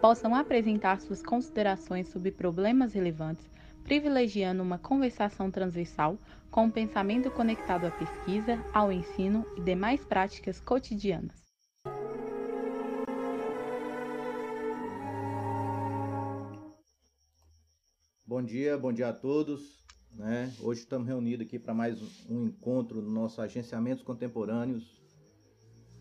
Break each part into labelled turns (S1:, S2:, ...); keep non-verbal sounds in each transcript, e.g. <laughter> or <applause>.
S1: possam apresentar suas considerações sobre problemas relevantes, privilegiando uma conversação transversal com um pensamento conectado à pesquisa, ao ensino e demais práticas cotidianas.
S2: Bom dia, bom dia a todos. Né? Hoje estamos reunidos aqui para mais um encontro no nosso Agenciamentos Contemporâneos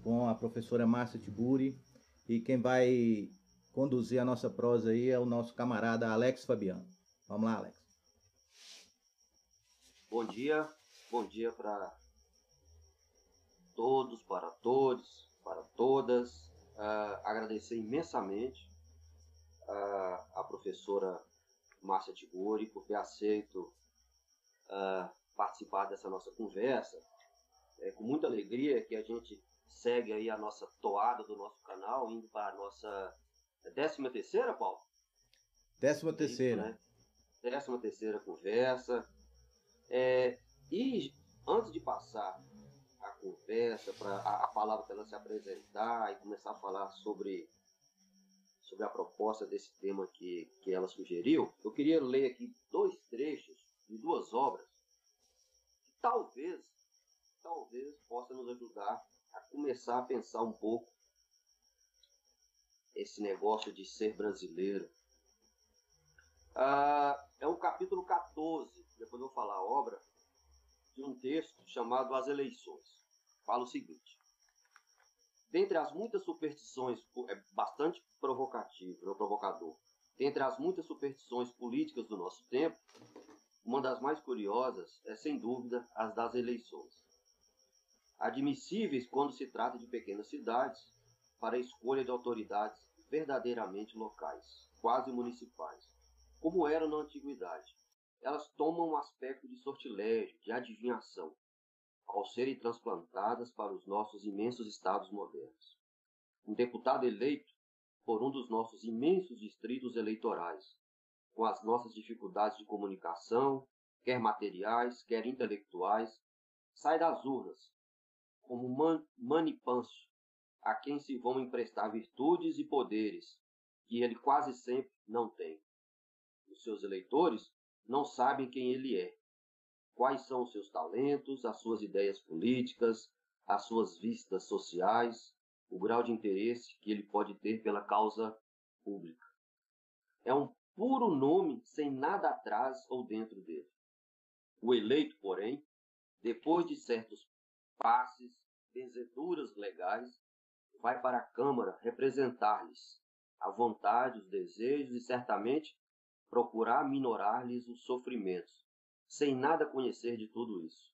S2: com a professora Márcia Tiburi e quem vai conduzir a nossa prosa aí é o nosso camarada Alex Fabiano. Vamos lá, Alex.
S3: Bom dia, bom dia para todos, para todos, para todas. Uh, agradecer imensamente uh, a professora Márcia Tiguri por ter aceito uh, participar dessa nossa conversa. É com muita alegria que a gente segue aí a nossa toada do nosso canal, indo para a nossa décima terceira, Paulo?
S2: Décima terceira. Isso, né?
S3: Décima terceira conversa. É, e antes de passar a conversa, para a, a, palavra para ela se apresentar e começar a falar sobre, sobre a proposta desse tema que, que ela sugeriu, eu queria ler aqui dois trechos de duas obras que talvez, talvez possa nos ajudar a começar a pensar um pouco esse negócio de ser brasileiro. Ah, é o capítulo 14, depois eu vou falar a obra, de um texto chamado As Eleições. Fala o seguinte: Dentre as muitas superstições, é bastante provocativo, é provocador. Dentre as muitas superstições políticas do nosso tempo, uma das mais curiosas é, sem dúvida, as das eleições. Admissíveis quando se trata de pequenas cidades, para a escolha de autoridades verdadeiramente locais, quase municipais, como eram na antiguidade. Elas tomam um aspecto de sortilégio, de adivinhação, ao serem transplantadas para os nossos imensos estados modernos. Um deputado eleito por um dos nossos imensos distritos eleitorais, com as nossas dificuldades de comunicação, quer materiais, quer intelectuais, sai das urnas como man manipâncio a quem se vão emprestar virtudes e poderes que ele quase sempre não tem. Os seus eleitores não sabem quem ele é, quais são os seus talentos, as suas ideias políticas, as suas vistas sociais, o grau de interesse que ele pode ter pela causa pública. É um puro nome sem nada atrás ou dentro dele. O eleito, porém, depois de certos passes, benzeduras legais, vai para a Câmara representar-lhes a vontade, os desejos e certamente procurar minorar-lhes os sofrimentos, sem nada conhecer de tudo isso.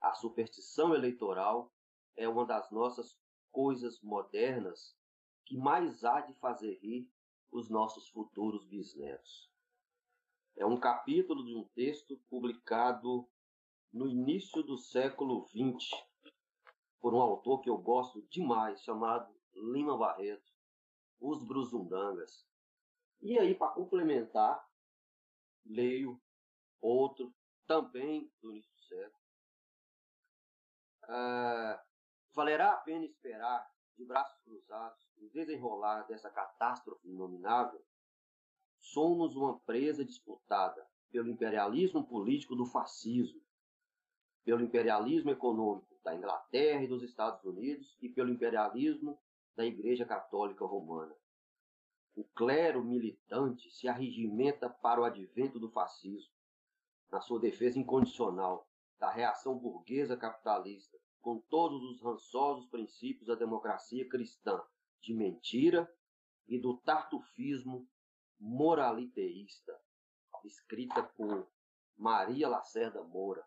S3: A superstição eleitoral é uma das nossas coisas modernas que mais há de fazer rir os nossos futuros bisnetos. É um capítulo de um texto publicado no início do século XX por um autor que eu gosto demais, chamado Lima Barreto, Os Bruzundangas. E aí, para complementar, leio outro, também do início do século. Valerá a pena esperar, de braços cruzados, o desenrolar dessa catástrofe inominável? Somos uma presa disputada pelo imperialismo político do fascismo, pelo imperialismo econômico da Inglaterra e dos Estados Unidos e pelo imperialismo da Igreja Católica Romana. O clero militante se arregimenta para o advento do fascismo, na sua defesa incondicional da reação burguesa capitalista, com todos os rançosos princípios da democracia cristã de mentira e do tartufismo moraliteísta, escrita por Maria Lacerda Moura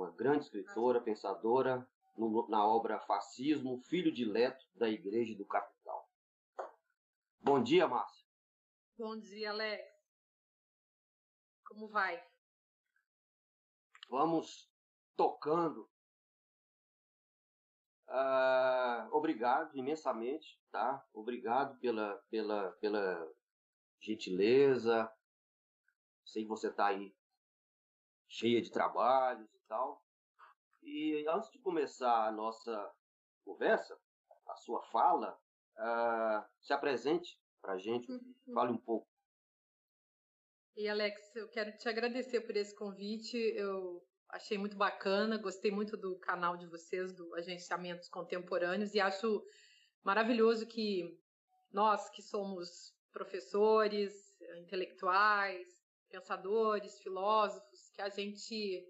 S3: uma grande escritora, pensadora, no, na obra Fascismo, Filho de Leto, da Igreja do Capital. Bom dia, Márcia.
S4: Bom dia, Alex. Como vai?
S3: Vamos tocando. Uh, obrigado imensamente, tá? Obrigado pela, pela, pela gentileza. Sei que você está aí cheia de trabalhos tal. E antes de começar a nossa conversa, a sua fala, uh, se apresente para a gente, uhum. fale um pouco.
S4: E Alex, eu quero te agradecer por esse convite. Eu achei muito bacana, gostei muito do canal de vocês, do Agenciamentos Contemporâneos, e acho maravilhoso que nós que somos professores, intelectuais, pensadores, filósofos, que a gente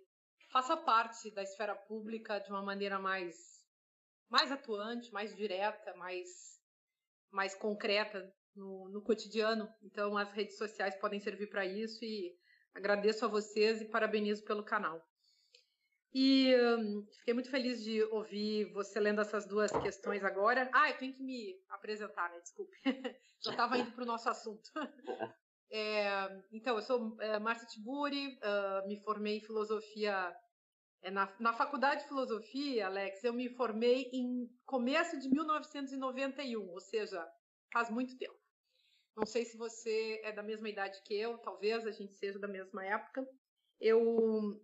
S4: faça parte da esfera pública de uma maneira mais mais atuante, mais direta, mais mais concreta no, no cotidiano. Então as redes sociais podem servir para isso e agradeço a vocês e parabenizo pelo canal. E um, fiquei muito feliz de ouvir você lendo essas duas questões agora. Ah, eu tenho que me apresentar, né? Desculpe. <laughs> Já estava indo para o nosso assunto. <laughs> É, então, eu sou é, Márcia Tiburi, uh, me formei em filosofia. É, na, na faculdade de filosofia, Alex, eu me formei em começo de 1991, ou seja, faz muito tempo. Não sei se você é da mesma idade que eu, talvez a gente seja da mesma época. Eu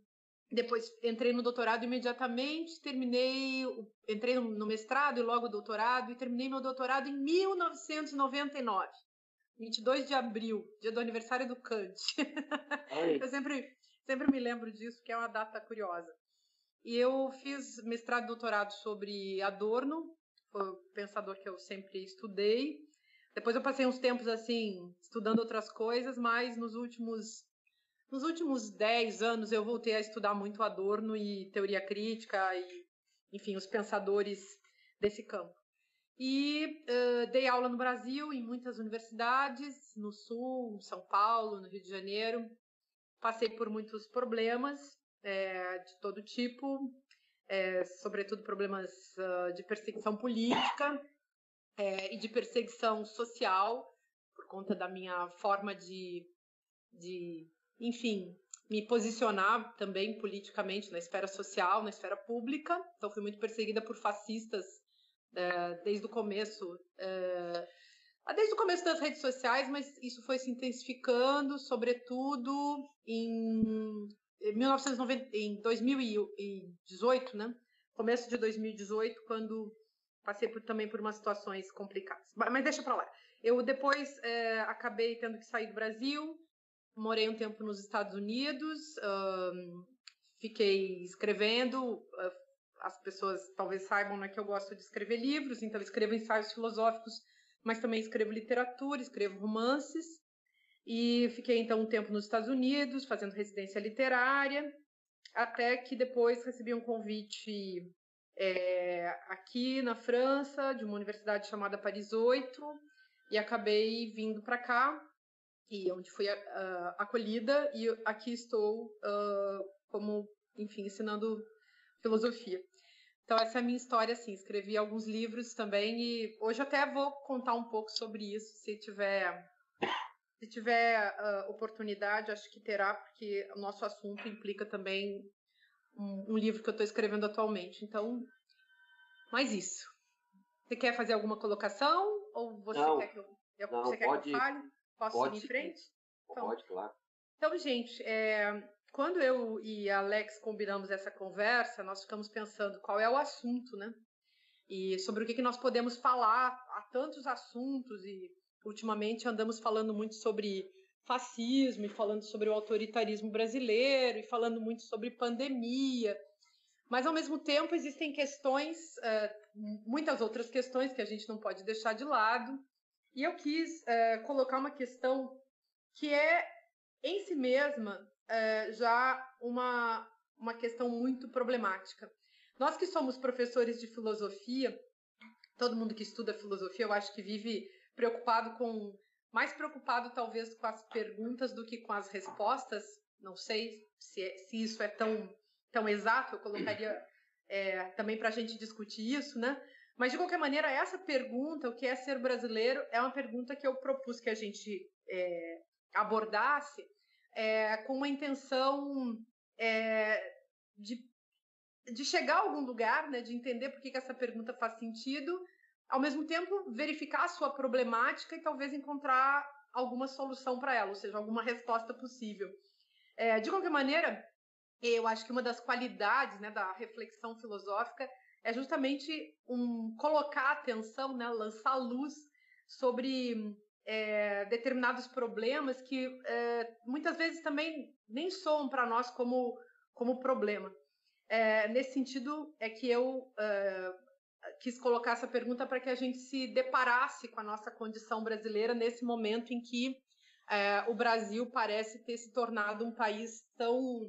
S4: depois entrei no doutorado imediatamente, terminei, entrei no mestrado e logo doutorado, e terminei meu doutorado em 1999. 22 de abril, dia do aniversário do Kant. <laughs> eu sempre, sempre me lembro disso, que é uma data curiosa. E eu fiz mestrado e doutorado sobre Adorno, foi o pensador que eu sempre estudei. Depois eu passei uns tempos assim, estudando outras coisas, mas nos últimos nos últimos 10 anos eu voltei a estudar muito Adorno e teoria crítica e, enfim, os pensadores desse campo. E uh, dei aula no Brasil, em muitas universidades, no Sul, em São Paulo, no Rio de Janeiro. Passei por muitos problemas é, de todo tipo, é, sobretudo problemas uh, de perseguição política é, e de perseguição social, por conta da minha forma de, de, enfim, me posicionar também politicamente na esfera social, na esfera pública. Então, fui muito perseguida por fascistas desde o começo, é, desde o começo das redes sociais, mas isso foi se intensificando, sobretudo em 1990, em 2018, né? Começo de 2018, quando passei por, também por umas situações complicadas. Mas deixa para lá. Eu depois é, acabei tendo que sair do Brasil, morei um tempo nos Estados Unidos, um, fiquei escrevendo, as pessoas talvez saibam né, que eu gosto de escrever livros, então escrevo ensaios filosóficos, mas também escrevo literatura, escrevo romances. E fiquei então um tempo nos Estados Unidos, fazendo residência literária, até que depois recebi um convite é, aqui na França, de uma universidade chamada Paris 8, e acabei vindo para cá, e onde fui uh, acolhida, e aqui estou uh, como, enfim, ensinando filosofia. Então essa é a minha história, assim, escrevi alguns livros também e hoje até vou contar um pouco sobre isso, se tiver se tiver uh, oportunidade, acho que terá, porque o nosso assunto implica também um, um livro que eu estou escrevendo atualmente. Então, mais isso. Você quer fazer alguma colocação ou você
S3: não,
S4: quer que eu, eu não, você quer pode, que eu fale? Posso
S3: pode,
S4: ir em frente?
S3: Então, pode, claro.
S4: Então, gente, é, quando eu e Alex combinamos essa conversa, nós ficamos pensando qual é o assunto, né? E sobre o que, que nós podemos falar. Há tantos assuntos e ultimamente andamos falando muito sobre fascismo e falando sobre o autoritarismo brasileiro e falando muito sobre pandemia. Mas, ao mesmo tempo, existem questões, uh, muitas outras questões que a gente não pode deixar de lado. E eu quis uh, colocar uma questão que é, em si mesma, é, já uma, uma questão muito problemática. Nós que somos professores de filosofia, todo mundo que estuda filosofia, eu acho que vive preocupado com mais preocupado talvez com as perguntas do que com as respostas. Não sei se, é, se isso é tão tão exato. Eu colocaria é, também para a gente discutir isso, né? Mas de qualquer maneira, essa pergunta, o que é ser brasileiro, é uma pergunta que eu propus que a gente é, abordasse é, com uma intenção é, de, de chegar a algum lugar, né, de entender por que, essa pergunta faz sentido, ao mesmo tempo verificar a sua problemática e talvez encontrar alguma solução para ela, ou seja, alguma resposta possível. É, de qualquer maneira, eu acho que uma das qualidades né, da reflexão filosófica é justamente um colocar atenção, né, lançar luz sobre é, determinados problemas que é, muitas vezes também nem soam para nós como, como problema. É, nesse sentido, é que eu quis colocar essa pergunta para que a gente se deparasse com a nossa condição brasileira nesse momento em que o Brasil parece ter se tornado um país tão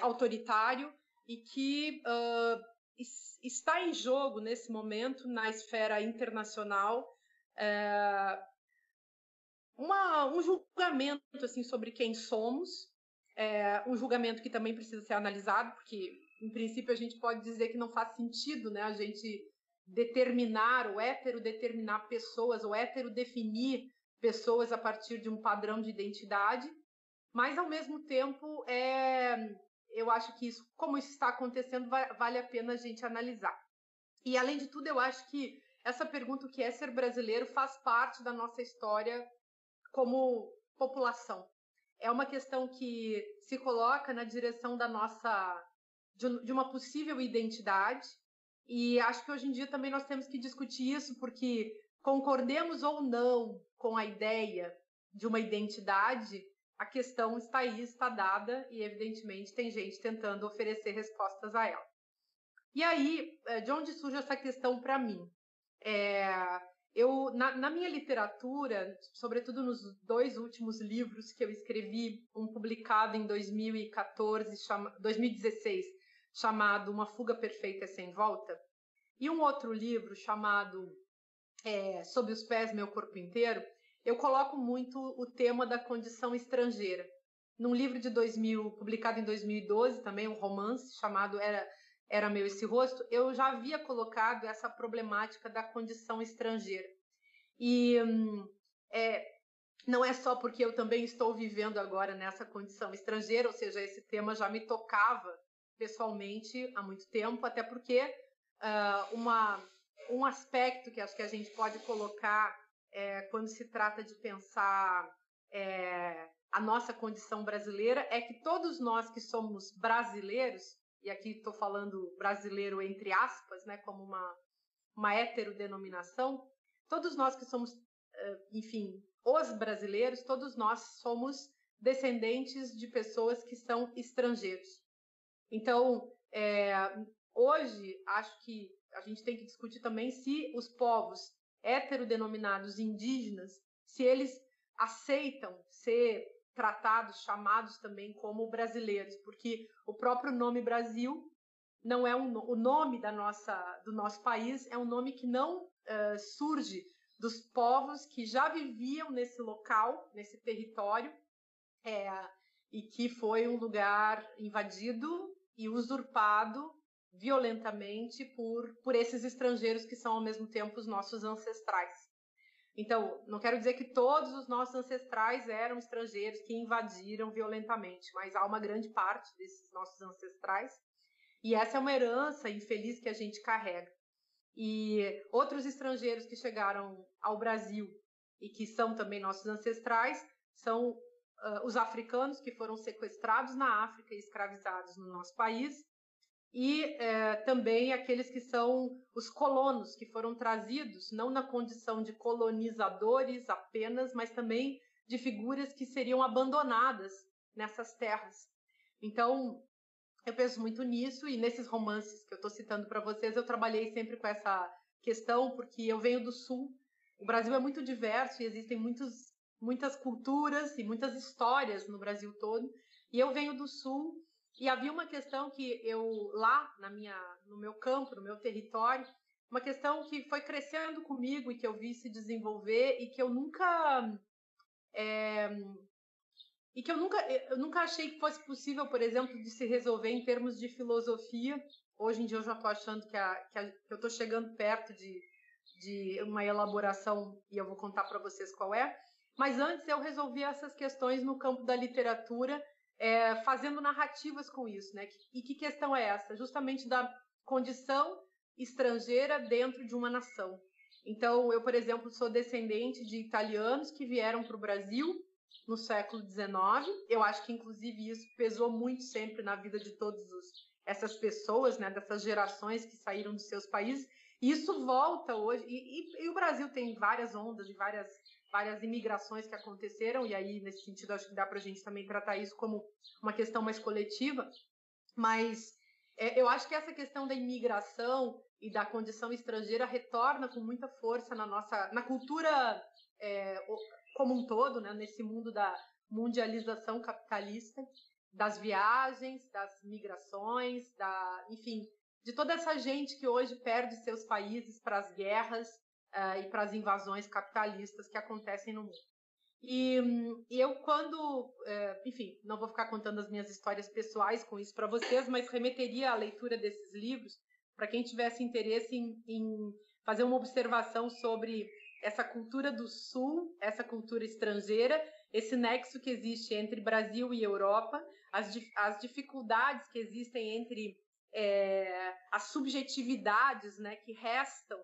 S4: autoritário e que uh, está em jogo nesse momento na esfera internacional é, uma, um julgamento assim sobre quem somos, é, um julgamento que também precisa ser analisado, porque em princípio a gente pode dizer que não faz sentido, né, a gente determinar ou hétero determinar pessoas ou hétero definir pessoas a partir de um padrão de identidade, mas ao mesmo tempo é, eu acho que isso, como isso está acontecendo, vale a pena a gente analisar. E além de tudo, eu acho que essa pergunta, o que é ser brasileiro, faz parte da nossa história como população. É uma questão que se coloca na direção da nossa de uma possível identidade e acho que hoje em dia também nós temos que discutir isso porque concordemos ou não com a ideia de uma identidade, a questão está aí, está dada e evidentemente tem gente tentando oferecer respostas a ela. E aí, eh, de onde surge essa questão para mim? É, eu, na, na, minha literatura, sobretudo nos dois últimos livros que eu escrevi, um publicado em 2014, chama, 2016, chamado Uma Fuga Perfeita Sem Volta, e um outro livro chamado é, Sob os Pés Meu Corpo Inteiro, eu coloco muito o tema da condição estrangeira. Num livro de 2000, publicado em 2012, também um romance chamado Era era meu esse rosto, eu já havia colocado essa problemática da condição estrangeira. E hum, é, não é só porque eu também estou vivendo agora nessa condição estrangeira, ou seja, esse tema já me tocava pessoalmente há muito tempo, até porque uh, uma, um aspecto que acho que a gente pode colocar é, quando se trata de pensar é, a nossa condição brasileira é que todos nós que somos brasileiros e aqui estou falando brasileiro entre aspas, né, como uma, uma heterodenominação, todos nós que somos, eh, enfim, os brasileiros, todos nós somos descendentes de pessoas que são estrangeiros. Então, é, hoje, acho que a gente tem que discutir também se os povos heterodenominados indígenas, se eles aceitam ser tratados, chamados também como brasileiros, porque o próprio nome Brasil não é um, o nome da nossa, do nosso país é um nome que não uh, surge dos povos que já viviam nesse local, nesse território, é, e que foi um lugar invadido e usurpado violentamente por, por esses estrangeiros que são ao mesmo tempo os nossos ancestrais. Então, não quero dizer que todos os nossos ancestrais eram estrangeiros que invadiram violentamente, mas há uma grande parte desses nossos ancestrais. E essa é uma herança infeliz que a gente carrega. E outros estrangeiros que chegaram ao Brasil e que são também nossos ancestrais são uh, os africanos que foram sequestrados na África e escravizados no nosso país, e é, também aqueles que são os colonos, que foram trazidos não na condição de colonizadores apenas, mas também de figuras que seriam abandonadas nessas terras. Então, eu penso muito nisso e nesses romances que eu estou citando para vocês, eu trabalhei sempre com essa questão, porque eu venho do Sul. O Brasil é muito diverso e existem muitos, muitas culturas e muitas histórias no Brasil todo. E eu venho do Sul e havia uma questão que eu lá na minha, no meu campo, no meu território, uma questão que foi crescendo comigo e que eu vi se desenvolver e que eu nunca é, e que eu nunca eu nunca achei que fosse possível, por exemplo, de se resolver em termos de filosofia. Hoje em dia eu já estou achando que, a, que, a, que eu estou chegando perto de, de uma elaboração e eu vou contar para vocês qual é. Mas antes eu resolvi essas questões no campo da literatura, é, fazendo narrativas com isso, né? E que questão é essa? Justamente da condição estrangeira dentro de uma nação. Então, eu, por exemplo, sou descendente de italianos que vieram para o Brasil no século XIX. Eu acho que, inclusive, isso pesou muito sempre na vida de todas essas pessoas, né, dessas gerações que saíram dos seus países. E isso volta hoje. E, e, e o Brasil tem várias ondas e várias, várias imigrações que aconteceram, e aí, nesse sentido, acho que dá para a gente também tratar isso como uma questão mais coletiva. Mas é, eu acho que essa questão da imigração e da condição estrangeira retorna com muita força na nossa na cultura é, como um todo, né, nesse mundo da mundialização capitalista, das viagens, das migrações, da, enfim, de toda essa gente que hoje perde seus países para as guerras uh, e para as invasões capitalistas que acontecem no mundo. E, e eu, quando, uh, enfim, não vou ficar contando as minhas histórias pessoais com isso para vocês, mas remeteria à leitura desses livros para quem tivesse interesse em, em fazer uma observação sobre essa cultura do Sul, essa cultura estrangeira, esse nexo que existe entre Brasil e Europa, as, as dificuldades que existem entre é, as subjetividades né, que restam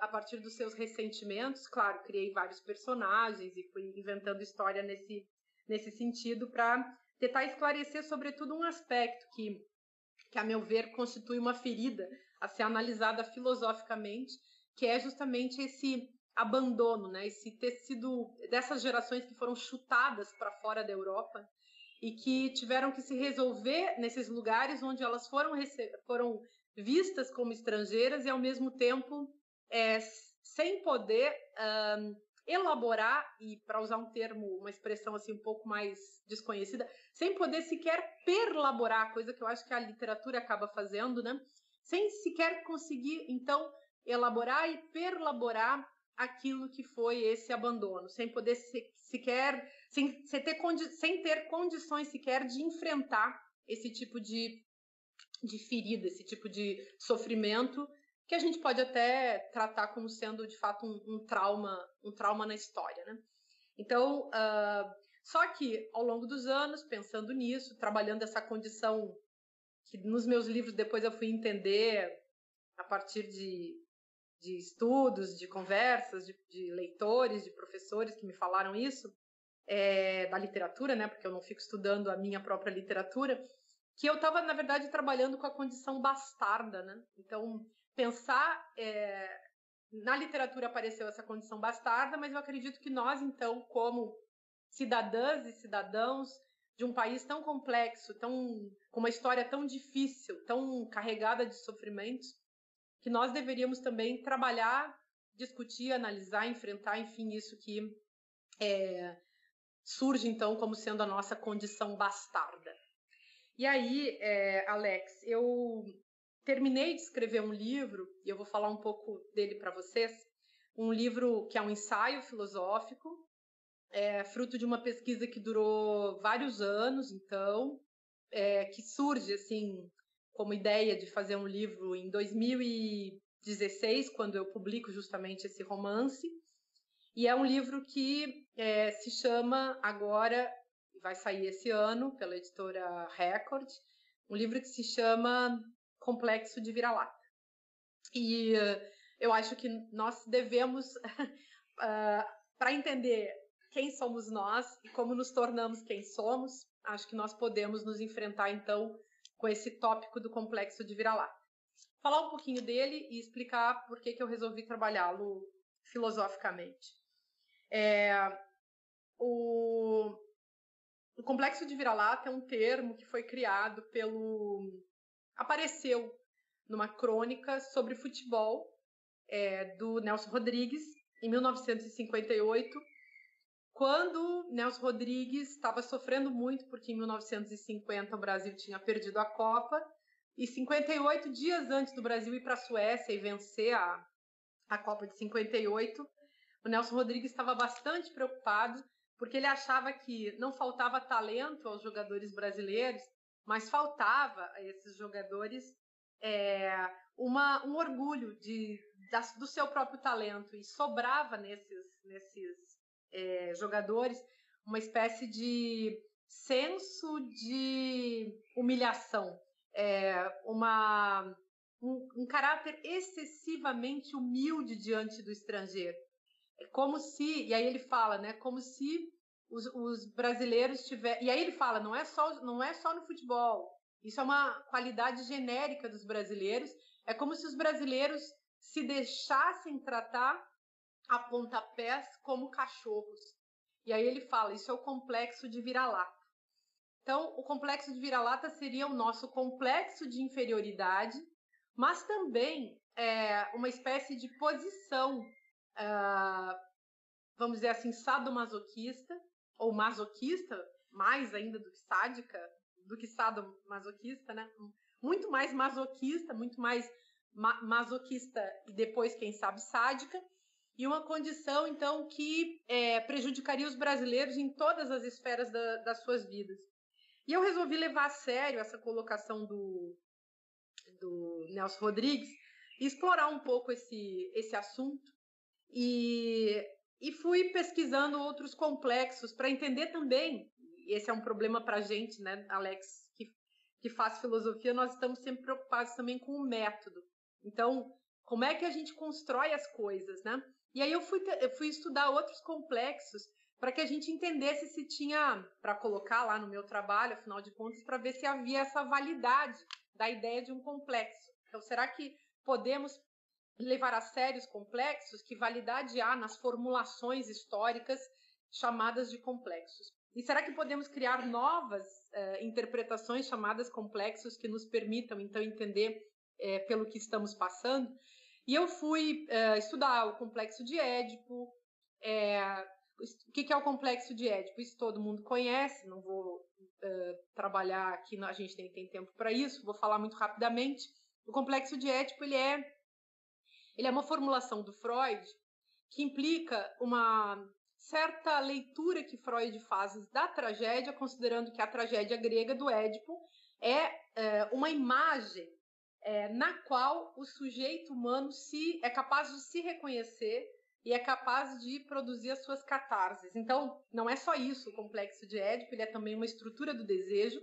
S4: a partir dos seus ressentimentos. Claro, criei vários personagens e fui inventando história nesse, nesse sentido para tentar esclarecer, sobretudo, um aspecto que, que, a meu ver, constitui uma ferida a ser analisada filosoficamente, que é justamente esse abandono, né? Esse tecido dessas gerações que foram chutadas para fora da Europa e que tiveram que se resolver nesses lugares onde elas foram, foram vistas como estrangeiras e ao mesmo tempo é, sem poder um, elaborar e para usar um termo, uma expressão assim um pouco mais desconhecida, sem poder sequer perlaborar, coisa que eu acho que a literatura acaba fazendo, né? Sem sequer conseguir então elaborar e perlaborar aquilo que foi esse abandono, sem poder se, sequer, sem, sem, ter sem ter condições sequer de enfrentar esse tipo de, de ferida, esse tipo de sofrimento que a gente pode até tratar como sendo de fato um, um trauma, um trauma na história, né? Então, uh, só que ao longo dos anos, pensando nisso, trabalhando essa condição que nos meus livros depois eu fui entender a partir de de estudos, de conversas, de, de, leitores, de professores que me falaram isso, é, da literatura, né? Porque eu não fico estudando a minha própria literatura, que eu estava, na verdade, trabalhando com a condição bastarda, né? Então, pensar. É, na literatura apareceu essa condição bastarda, mas eu acredito que nós, então, como cidadãs e cidadãos de um país tão complexo, tão, com uma história tão difícil, tão carregada de sofrimentos, que nós deveríamos também trabalhar, discutir, analisar, enfrentar, enfim, isso que é, surge então como sendo a nossa condição bastarda. E aí, é, Alex, eu terminei de escrever um livro, e eu vou falar um pouco dele para vocês, um livro que é um ensaio filosófico, é, fruto de uma pesquisa que durou vários anos, então, é, que surge assim como ideia de fazer um livro em 2016, quando eu publico justamente esse romance. E é um livro que é, se chama agora, vai sair esse ano pela editora Record, um livro que se chama Complexo de Vira-Lata. E uh, eu acho que nós devemos, <laughs> uh, para entender quem somos nós e como nos tornamos quem somos, acho que nós podemos nos enfrentar então com esse tópico do complexo de vira-lata. Falar um pouquinho dele e explicar por que, que eu resolvi trabalhá-lo filosoficamente. É, o, o complexo de vira-lata é um termo que foi criado pelo. Apareceu numa crônica sobre futebol é, do Nelson Rodrigues, em 1958, quando Nelson Rodrigues estava sofrendo muito, porque em 1950 o Brasil tinha perdido a Copa, e 58 dias antes do Brasil ir para a Suécia e vencer a, a Copa de 58, o Nelson Rodrigues estava bastante preocupado, porque ele achava que não faltava talento aos jogadores brasileiros, mas faltava a esses jogadores é, uma, um orgulho de, da, do seu próprio talento, e sobrava nesses, nesses é, jogadores uma espécie de senso de humilhação, é, uma, um, um caráter excessivamente humilde diante do estrangeiro. É como se, e aí ele fala, né, como se os, os brasileiros tivessem. E aí ele fala, não é, só, não é só no futebol, isso é uma qualidade genérica dos brasileiros. É como se os brasileiros se deixassem tratar a pontapés como cachorros. E aí ele fala, isso é o complexo de vira-lata. Então, o complexo de vira-lata seria o nosso complexo de inferioridade, mas também é, uma espécie de posição, uh, vamos dizer assim, sadomasoquista, ou masoquista, mais ainda do que sádica, do que sadomasoquista, né? Muito mais masoquista, muito mais ma masoquista e depois, quem sabe, sádica, e uma condição, então, que é, prejudicaria os brasileiros em todas as esferas da, das suas vidas. E eu resolvi levar a sério essa colocação do, do Nelson Rodrigues e explorar um pouco esse, esse assunto. E, e fui pesquisando outros complexos para entender também, e esse é um problema para a gente, né, Alex, que, que faz filosofia, nós estamos sempre preocupados também com o método. Então, como é que a gente constrói as coisas, né? E aí eu fui, eu fui estudar outros complexos para que a gente entendesse se tinha para colocar lá no meu trabalho, afinal de contas, para ver se havia essa validade da ideia de um complexo. Então, será que podemos levar a sério os complexos? Que validade há nas formulações históricas chamadas de complexos? E será que podemos criar novas eh, interpretações chamadas complexos que nos permitam, então, entender eh, pelo que estamos passando? E eu fui uh, estudar o complexo de Édipo. O que, que, é o complexo de Édipo? Isso todo mundo conhece, não vou trabalhar aqui, a gente nem tem tempo para isso, vou falar muito rapidamente. O complexo de Édipo ele é, ele é uma formulação do Freud que implica uma certa leitura que Freud faz da tragédia, considerando que a tragédia grega do Édipo é, uma imagem é, na qual o sujeito humano se é capaz de se reconhecer e é capaz de produzir as suas catarses. Então, não é só isso o complexo de Édipo, ele é também uma estrutura do desejo,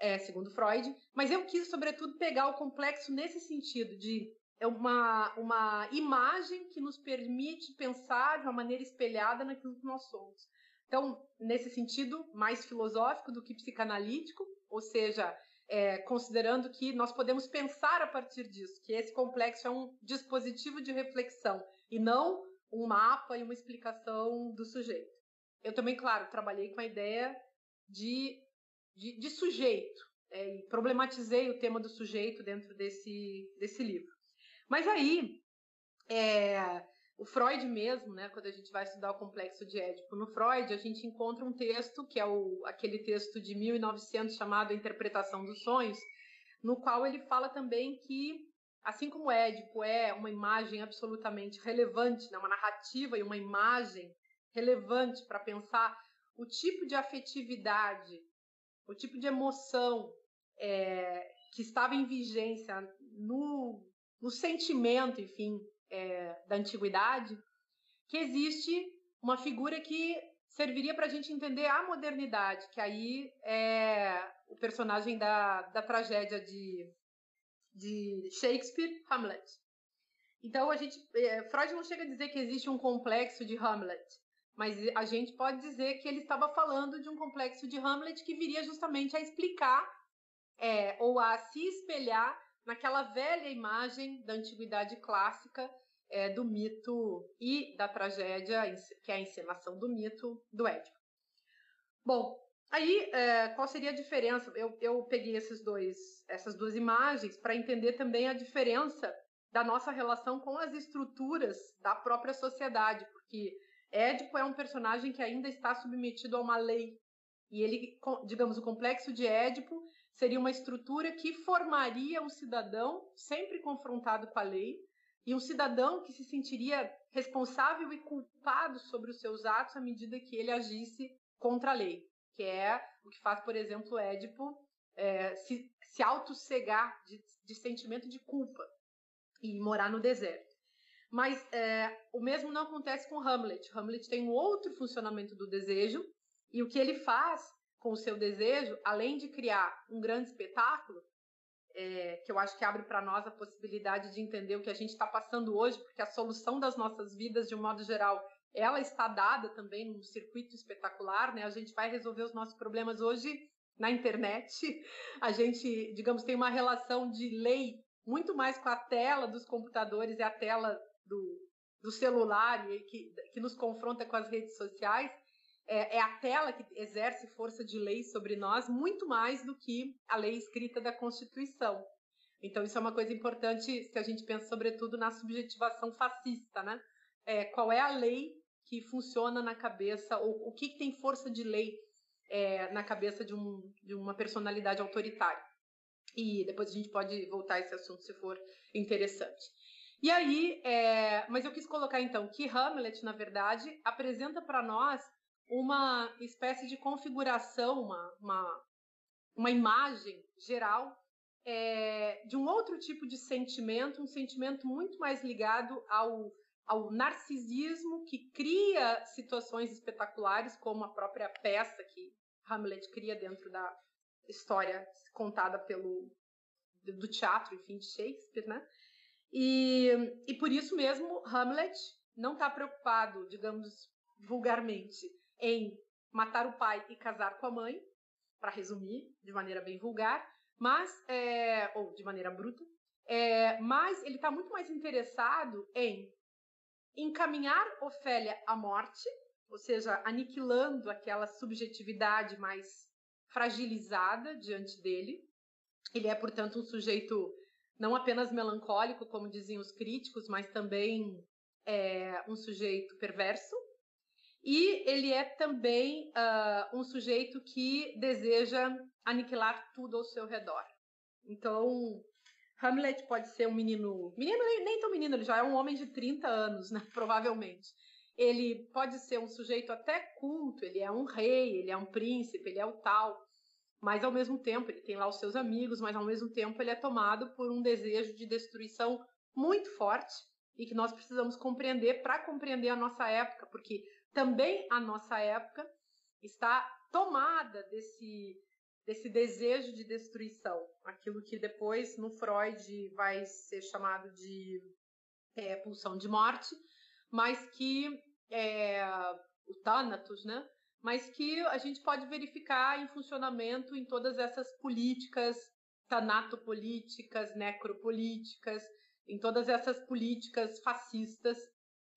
S4: é, segundo Freud, mas eu quis, sobretudo, pegar o complexo nesse sentido de é uma, uma imagem que nos permite pensar de uma maneira espelhada naquilo que nós somos. Então, nesse sentido, mais filosófico do que psicanalítico, ou seja, é, considerando que nós podemos pensar a partir disso, que esse complexo é um dispositivo de reflexão e não um mapa e uma explicação do sujeito. Eu também, claro, trabalhei com a ideia de, de, de sujeito é, e problematizei o tema do sujeito dentro desse, desse livro. Mas aí, é, o Freud mesmo, né, quando a gente vai estudar o complexo de Édipo no Freud, a gente encontra um texto, que é o, aquele texto de 1900 chamado Interpretação dos Sonhos, no qual ele fala também que, assim como Édipo é uma imagem absolutamente relevante, né, uma narrativa e uma imagem relevante para pensar o tipo de afetividade, o tipo de emoção é, que estava em vigência no, no sentimento, enfim, é, da antiguidade, que existe uma figura que serviria para a gente entender a modernidade, que aí é o personagem da, da tragédia de, de Shakespeare, Hamlet. Então a gente, é, Freud não chega a dizer que existe um complexo de Hamlet, mas a gente pode dizer que ele estava falando de um complexo de Hamlet que viria justamente a explicar é, ou a se espelhar naquela velha imagem da antiguidade clássica é, do mito e da tragédia, que é a encenação do mito do Édipo. Bom, aí é, qual seria a diferença? Eu, eu peguei esses dois, essas duas imagens para entender também a diferença da nossa relação com as estruturas da própria sociedade, porque Édipo é um personagem que ainda está submetido a uma lei. E ele, digamos, o complexo de Édipo seria uma estrutura que formaria um cidadão sempre confrontado com a lei e um cidadão que se sentiria responsável e culpado sobre os seus atos à medida que ele agisse contra a lei, que é o que faz, por exemplo, Édipo é, se, se autocegar de, de sentimento de culpa e morar no deserto. Mas é, o mesmo não acontece com Hamlet. Hamlet tem um outro funcionamento do desejo, e o que ele faz com o seu desejo, além de criar um grande espetáculo, é, que eu acho que abre para nós a possibilidade de entender o que a gente está passando hoje, porque a solução das nossas vidas, de um modo geral, ela está dada também num circuito espetacular, né? A gente vai resolver os nossos problemas hoje na internet. <laughs> A gente, digamos, tem uma relação de lei muito mais com a tela dos computadores e a tela do, do celular e que, que nos confronta com as redes sociais. É, é, a tela que exerce força de lei sobre nós muito mais do que a lei escrita da Constituição. Então, isso é uma coisa importante se a gente pensa, sobretudo, na subjetivação fascista, né? É, qual é a lei que funciona na cabeça, ou o que, que tem força de lei é, na cabeça de, um, de uma personalidade autoritária. E depois a gente pode voltar a esse assunto se for interessante. E aí, é, mas eu quis colocar então que Hamlet, na verdade, apresenta para nós uma espécie de configuração, uma, uma, uma imagem geral é, de um outro tipo de sentimento, um sentimento muito mais ligado ao, ao narcisismo que cria situações espetaculares, como a própria peça que Hamlet cria dentro da história contada pelo do teatro, enfim, de Shakespeare, né? E, e por isso mesmo Hamlet não está preocupado, digamos vulgarmente, em matar o pai e casar com a mãe, para resumir de maneira bem vulgar, mas é, ou de maneira bruta, é, mas ele está muito mais interessado em encaminhar Ofélia à morte, ou seja, aniquilando aquela subjetividade mais fragilizada diante dele. Ele é, portanto, um sujeito não apenas melancólico, como diziam os críticos, mas também é, um sujeito perverso, e ele é também uh, um sujeito que deseja aniquilar tudo ao seu redor. Então, Hamlet pode ser um menino. Menino nem, nem tão menino, ele já é um homem de 30 anos, né? <laughs> Provavelmente. Ele pode ser um sujeito até culto, ele é um rei, ele é um príncipe, ele é o tal. Mas ao mesmo tempo, ele tem lá os seus amigos, mas ao mesmo tempo ele é tomado por um desejo de destruição muito forte e que nós precisamos compreender para compreender a nossa época, porque também a nossa época está tomada desse, desse desejo de destruição, aquilo que depois no Freud vai ser chamado de é, pulsão de morte, mas que é, o Thanatos, né? Mas que a gente pode verificar em funcionamento em todas essas políticas tanatopolíticas, necropolíticas, em todas essas políticas fascistas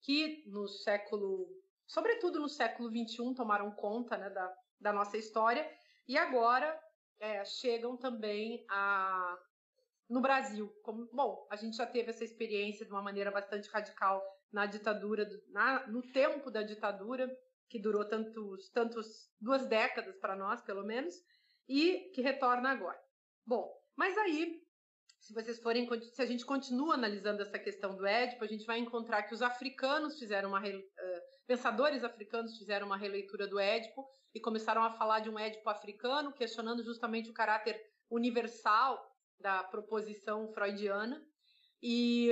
S4: que no século sobretudo no século XXI, tomaram conta né, da, da nossa história e agora é, chegam também a, no Brasil. Como, bom, a gente já teve essa experiência de uma maneira bastante radical na ditadura, na, no tempo da ditadura, que durou tantos, tantos duas décadas para nós, pelo menos, e que retorna agora. Bom, mas aí, se vocês forem, se a gente continua analisando essa questão do Édipo, a gente vai encontrar que os africanos fizeram uma pensadores africanos fizeram uma releitura do Édipo e começaram a falar de um Édipo africano, questionando justamente o caráter universal da proposição freudiana. E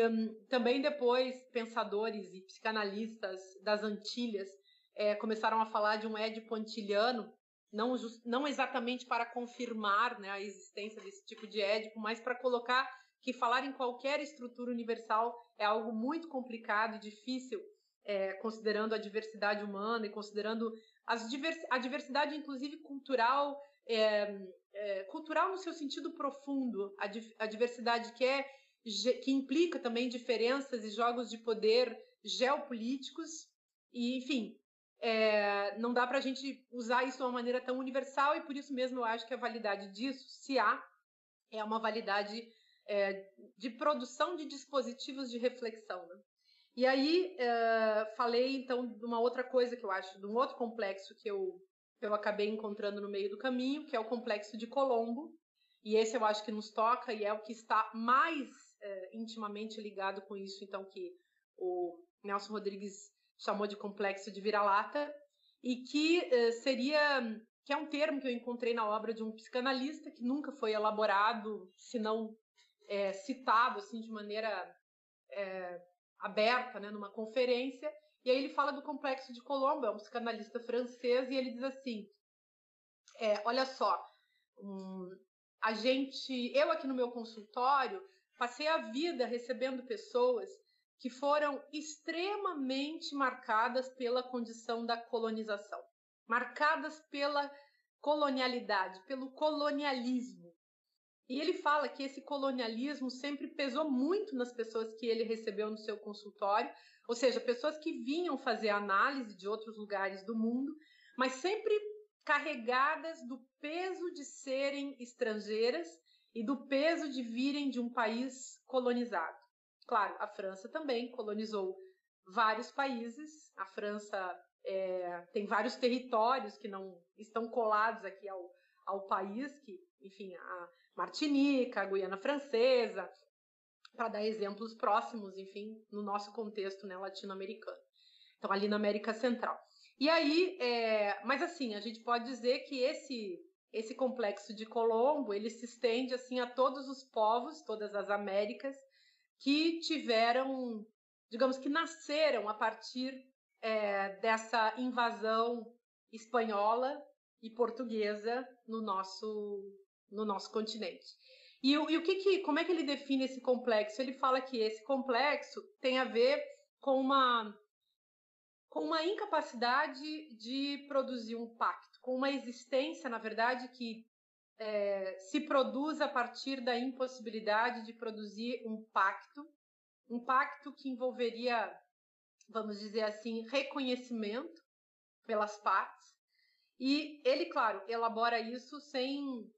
S4: também depois pensadores e psicanalistas das Antilhas é, começaram a falar de um Édipo antiliano, não, não exatamente para confirmar né, a existência desse tipo de Édipo, mas para colocar que falar em qualquer estrutura universal é algo muito complicado e difícil é, considerando a diversidade humana e considerando divers, a diversidade, inclusive cultural, é, é, cultural no seu sentido profundo, a, a diversidade que é que implica também diferenças e jogos de poder geopolíticos e, enfim, é, não dá para a gente usar isso de uma maneira tão universal e por isso mesmo eu acho que a validade disso, se há, é uma validade é, de produção de dispositivos de reflexão. Né? E aí uh, falei então de uma outra coisa que eu acho, de um outro complexo que eu, eu acabei encontrando no meio do caminho, que é o complexo de Colombo. E esse eu acho que nos toca e é o que está mais uh, intimamente ligado com isso, então, que o Nelson Rodrigues chamou de complexo de vira-lata, e que uh, seria que é um termo que eu encontrei na obra de um psicanalista que nunca foi elaborado, se não é, citado assim de maneira é, aberta, né, numa conferência, e aí ele fala do complexo de Colombo, é um psicanalista francês, e ele diz assim: é, olha só, um, a gente, eu aqui no meu consultório, passei a vida recebendo pessoas que foram extremamente marcadas pela condição da colonização, marcadas pela colonialidade, pelo colonialismo. E ele fala que esse colonialismo sempre pesou muito nas pessoas que ele recebeu no seu consultório, ou seja, pessoas que vinham fazer análise de outros lugares do mundo, mas sempre carregadas do peso de serem estrangeiras e do peso de virem de um país colonizado. Claro, a França também colonizou vários países. A França é, tem vários territórios que não estão colados aqui ao, ao país, que, enfim, a Martinica, a Guiana Francesa, para dar exemplos próximos, enfim, no nosso contexto né, latino-americano. Então, ali na América Central. E aí, é, mas assim, a gente pode dizer que esse esse complexo de Colombo ele se estende assim a todos os povos, todas as Américas que tiveram, digamos que nasceram a partir é, dessa invasão espanhola e portuguesa no nosso no nosso continente. E, e o que, que como é que ele define esse complexo? Ele fala que esse complexo tem a ver com uma com uma incapacidade de produzir um pacto, com uma existência, na verdade, que é, se produz a partir da impossibilidade de produzir um pacto, um pacto que envolveria, vamos dizer assim, reconhecimento pelas partes. E ele, claro, elabora isso sem,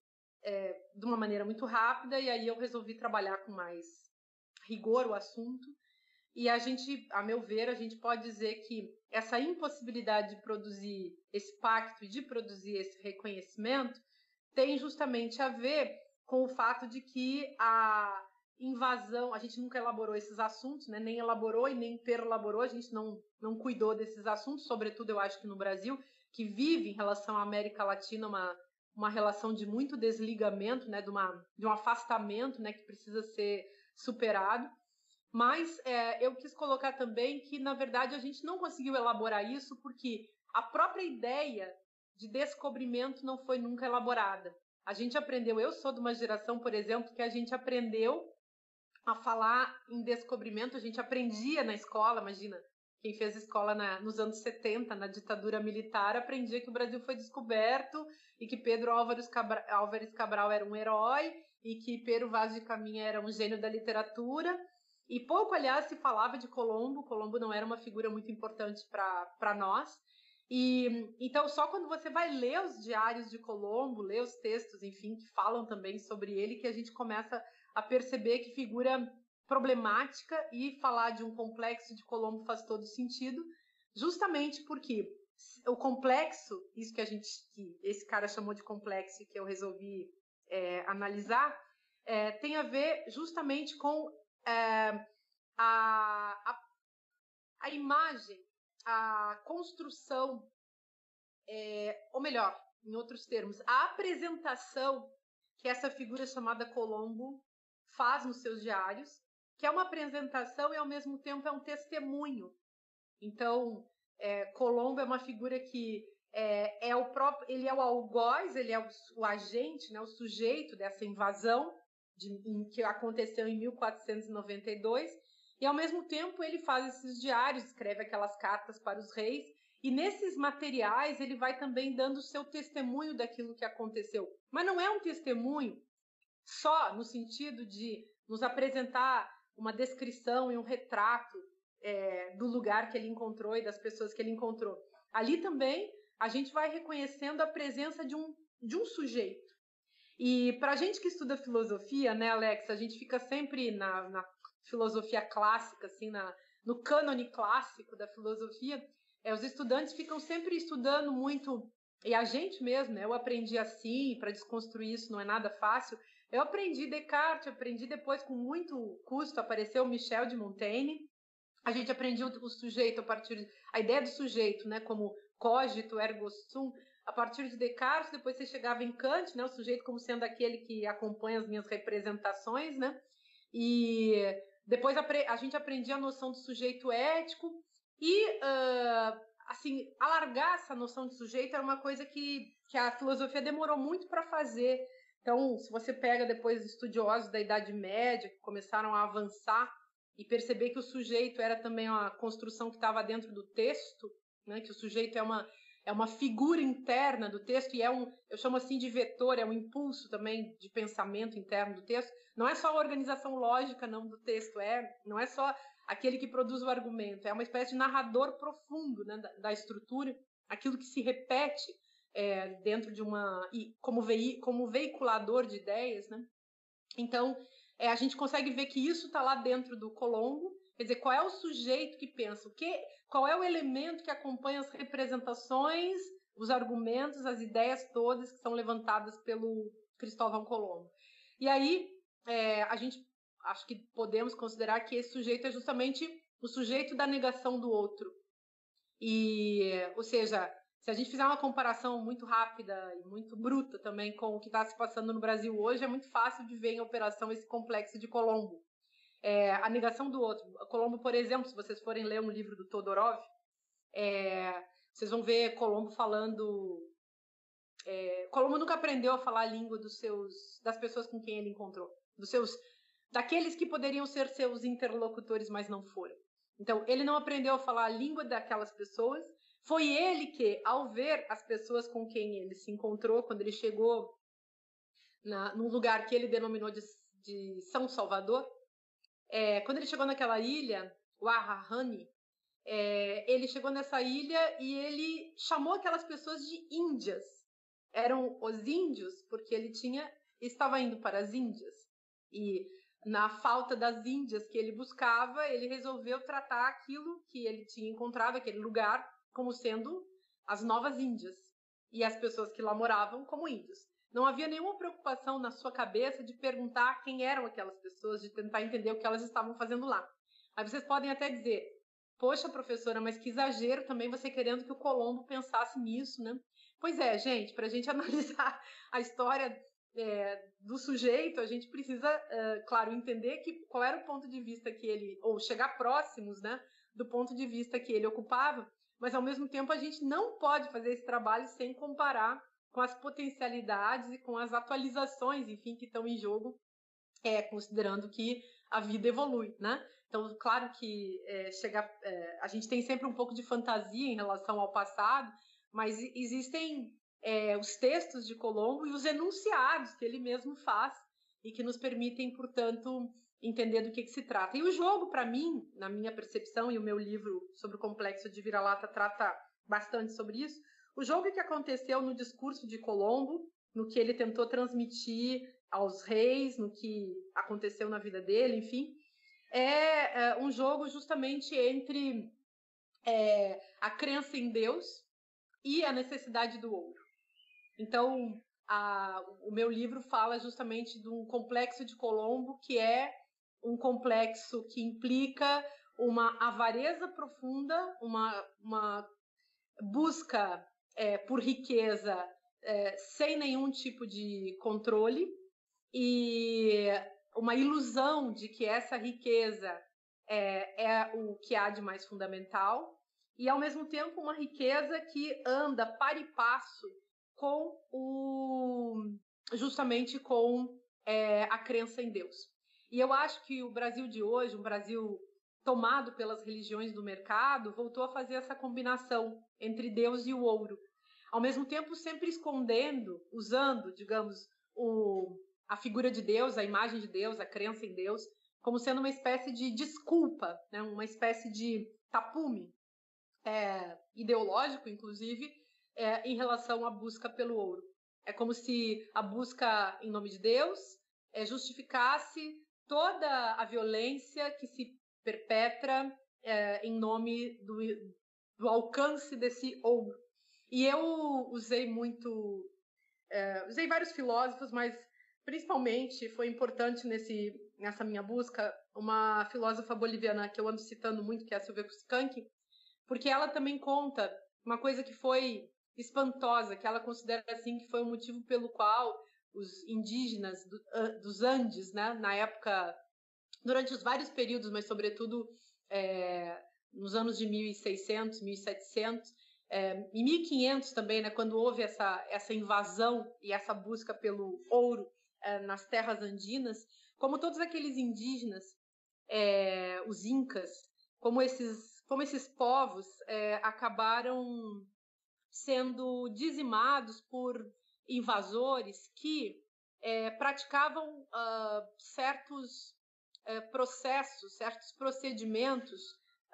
S4: é, de uma maneira muito rápida, e aí eu resolvi trabalhar com mais rigor o assunto e a gente, a meu ver, a gente pode dizer que essa impossibilidade de produzir esse pacto e de produzir esse reconhecimento tem justamente a ver com o fato de que a invasão, a gente nunca elaborou esses assuntos, né? nem elaborou e nem perlaborou, a gente não, não cuidou desses assuntos, sobretudo eu acho que no Brasil, que vive em relação à América Latina uma, uma relação de muito desligamento, né? de, uma, de um afastamento né? que precisa ser superado. Mas é, eu quis colocar também que, na verdade, a gente não conseguiu elaborar isso porque a própria ideia de descobrimento não foi nunca elaborada. A gente aprendeu, eu sou de uma geração, por exemplo, que a gente aprendeu a falar em descobrimento, a gente aprendia na escola, imagina, quem fez escola na, nos anos 70, na ditadura militar, aprendia que o Brasil foi descoberto e que Pedro Álvares Cabral, Álvares Cabral era um herói e que Pero Vaz de Caminha era um gênio da literatura e pouco, aliás, se falava de Colombo. Colombo não era uma figura muito importante para nós. E então só quando você vai ler os diários de Colombo, ler os textos, enfim, que falam também sobre ele, que a gente começa a perceber que figura problemática e falar de um complexo de Colombo faz todo sentido, justamente porque o complexo, isso que a gente, que esse cara chamou de complexo, que eu resolvi é, analisar, é, tem a ver justamente com é, a, a, a, imagem, a construção, é, ou melhor, em outros termos, a apresentação que essa figura chamada Colombo faz nos seus diários, que é uma apresentação e ao mesmo tempo é um testemunho. Então, é, Colombo é uma figura que é, é, o próprio, ele é o algoz, ele é o, o agente, né, o sujeito dessa invasão, de, em, que aconteceu em 1492, e ao mesmo tempo ele faz esses diários, escreve aquelas cartas para os reis, e nesses materiais ele vai também dando o seu testemunho daquilo que aconteceu. Mas não é um testemunho só no sentido de nos apresentar uma descrição e um retrato é, do lugar que ele encontrou e das pessoas que ele encontrou. Ali também a gente vai reconhecendo a presença de um, de um sujeito. E para a gente que estuda filosofia, né, Alex, a gente fica sempre na, na filosofia clássica, assim, na, no cânone clássico da filosofia. É, os estudantes ficam sempre estudando muito, e a gente mesmo, né, eu aprendi assim, para desconstruir isso não é nada fácil. Eu aprendi Descartes, aprendi depois com muito custo, apareceu Michel de Montaigne. A gente aprendeu o sujeito a partir de, a ideia do sujeito, né, como cogito ergo sum, a partir de Descartes, depois você chegava em Kant, né, o sujeito como sendo aquele que acompanha as minhas representações, né? E depois a, a, gente aprendia a noção do sujeito ético e, uh, assim, alargar essa noção de sujeito era uma coisa que, que a filosofia demorou muito para fazer. Então, se você pega depois estudiosos da Idade Média que começaram a avançar e perceber que o sujeito era também uma construção que estava dentro do texto, né, que o sujeito é uma, é uma figura interna do texto e é um, eu chamo assim de vetor, é um impulso também de pensamento interno do texto. Não é só a organização lógica não do texto, é, não é só aquele que produz o argumento, é uma espécie de narrador profundo né, da, da estrutura, aquilo que se repete é, dentro de uma e como, vei, como veiculador de ideias, né? Então é, a gente consegue ver que isso está lá dentro do Colombo. Quer dizer, qual é o sujeito que pensa? O que, qual é o elemento que acompanha as representações, os argumentos, as ideias todas que são levantadas pelo Cristóvão Colombo. E aí, é, a gente acho que podemos considerar que esse sujeito é justamente o sujeito da negação do outro. E, ou seja, se a gente fizer uma comparação muito rápida e muito bruta também com o que está se passando no Brasil hoje, é muito fácil de ver em operação esse complexo de Colombo é, a negação do outro. Colombo, por exemplo, se vocês forem ler um livro do Todorov, é, vocês vão ver Colombo falando. É, Colombo nunca aprendeu a falar a língua dos seus, das pessoas com quem ele encontrou, dos seus, daqueles que poderiam ser seus interlocutores, mas não foram. Então, ele não aprendeu a falar a língua daquelas pessoas. Foi ele que, ao ver as pessoas com quem ele se encontrou, quando ele chegou na, num lugar que ele denominou de, de São Salvador, é, quando ele chegou naquela ilha, o Ahahani, é, ele chegou nessa ilha e ele chamou aquelas pessoas de índias. Eram os índios, porque ele tinha estava indo para as Índias. E na falta das Índias que ele buscava, ele resolveu tratar aquilo que ele tinha encontrado, aquele lugar, como sendo as novas Índias. E as pessoas que lá moravam como índios. Não havia nenhuma preocupação na sua cabeça de perguntar quem eram aquelas pessoas, de tentar entender o que elas estavam fazendo lá. Aí vocês podem até dizer: Poxa, professora, mas que exagero também você querendo que o Colombo pensasse nisso, né? Pois é, gente, para a gente <laughs> analisar a história é, do sujeito, a gente precisa, é, claro, entender que qual era o ponto de vista que ele, ou chegar próximos, né, do ponto de vista que ele ocupava, mas ao mesmo tempo a gente não pode fazer esse trabalho sem comparar com as potencialidades e com as atualizações, enfim, que estão em jogo, é, considerando que a vida evolui, né? Então, claro que é, chega, é, a gente tem sempre um pouco de fantasia em relação ao passado, mas existem é, os textos de Colombo e os enunciados que ele mesmo faz e que nos permitem, portanto, entender do que, que se trata. E o jogo, para mim, na minha percepção, e o meu livro sobre o complexo de vira-lata trata bastante sobre isso, o jogo que aconteceu no discurso de Colombo, no que ele tentou transmitir aos reis, no que aconteceu na vida dele, enfim, é, é um jogo justamente entre é, a crença em Deus e a necessidade do ouro. Então, a, o meu livro fala justamente de um complexo de Colombo que é um complexo que implica uma avareza profunda, uma, uma busca é, por riqueza é, sem nenhum tipo de controle e uma ilusão de que essa riqueza é, é o que há de mais fundamental e ao mesmo tempo uma riqueza que anda para e passo com o justamente com é, a crença em Deus. E eu acho que o Brasil de hoje, um Brasil tomado pelas religiões do mercado, voltou a fazer essa combinação entre Deus e o ouro. Ao mesmo tempo, sempre escondendo, usando, digamos, o, a figura de Deus, a imagem de Deus, a crença em Deus, como sendo uma espécie de desculpa, né? uma espécie de tapume é, ideológico, inclusive, é, em relação à busca pelo ouro. É como se a busca em nome de Deus é, justificasse toda a violência que se perpetra é, em nome do, do, alcance desse ouro. E eu usei muito, é, usei vários filósofos, mas principalmente foi importante nesse, nessa minha busca uma filósofa boliviana que eu ando citando muito, que é a Silvia Kuskank, porque ela também conta uma coisa que foi espantosa, que ela considera assim que foi o motivo pelo qual os indígenas do, dos Andes, né, na época durante os vários períodos, mas sobretudo é, nos anos de 1600, 1700, é, em 1500 também, né, quando houve essa, essa invasão e essa busca pelo ouro é, nas terras andinas, como todos aqueles indígenas, é, os incas, como esses, como esses povos é, acabaram sendo dizimados por invasores que é, praticavam uh, certos uh, processos, certos procedimentos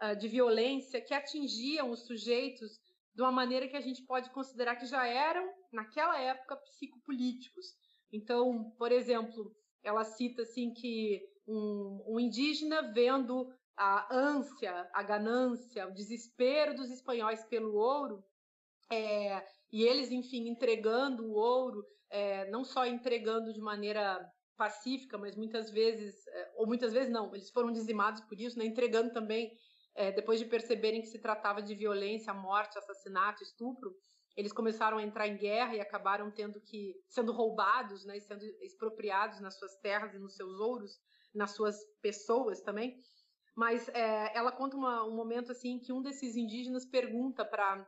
S4: uh, de violência que atingiam os sujeitos de uma maneira que a gente pode considerar que já eram, naquela época, psicopolíticos. Então, por exemplo, ela cita assim que um, um indígena vendo a ânsia, a ganância, o desespero dos espanhóis pelo ouro, é, e eles, enfim, entregando o ouro, é, não só entregando de maneira pacífica, mas muitas vezes, é, ou muitas vezes não, eles foram dizimados por isso, né, entregando também, é, depois de perceberem que se tratava de violência, morte, assassinato, estupro, eles começaram a entrar em guerra e acabaram tendo que sendo roubados, né, sendo expropriados nas suas terras e nos seus ouros, nas suas pessoas também. Mas é, ela conta uma, um momento assim que um desses indígenas pergunta para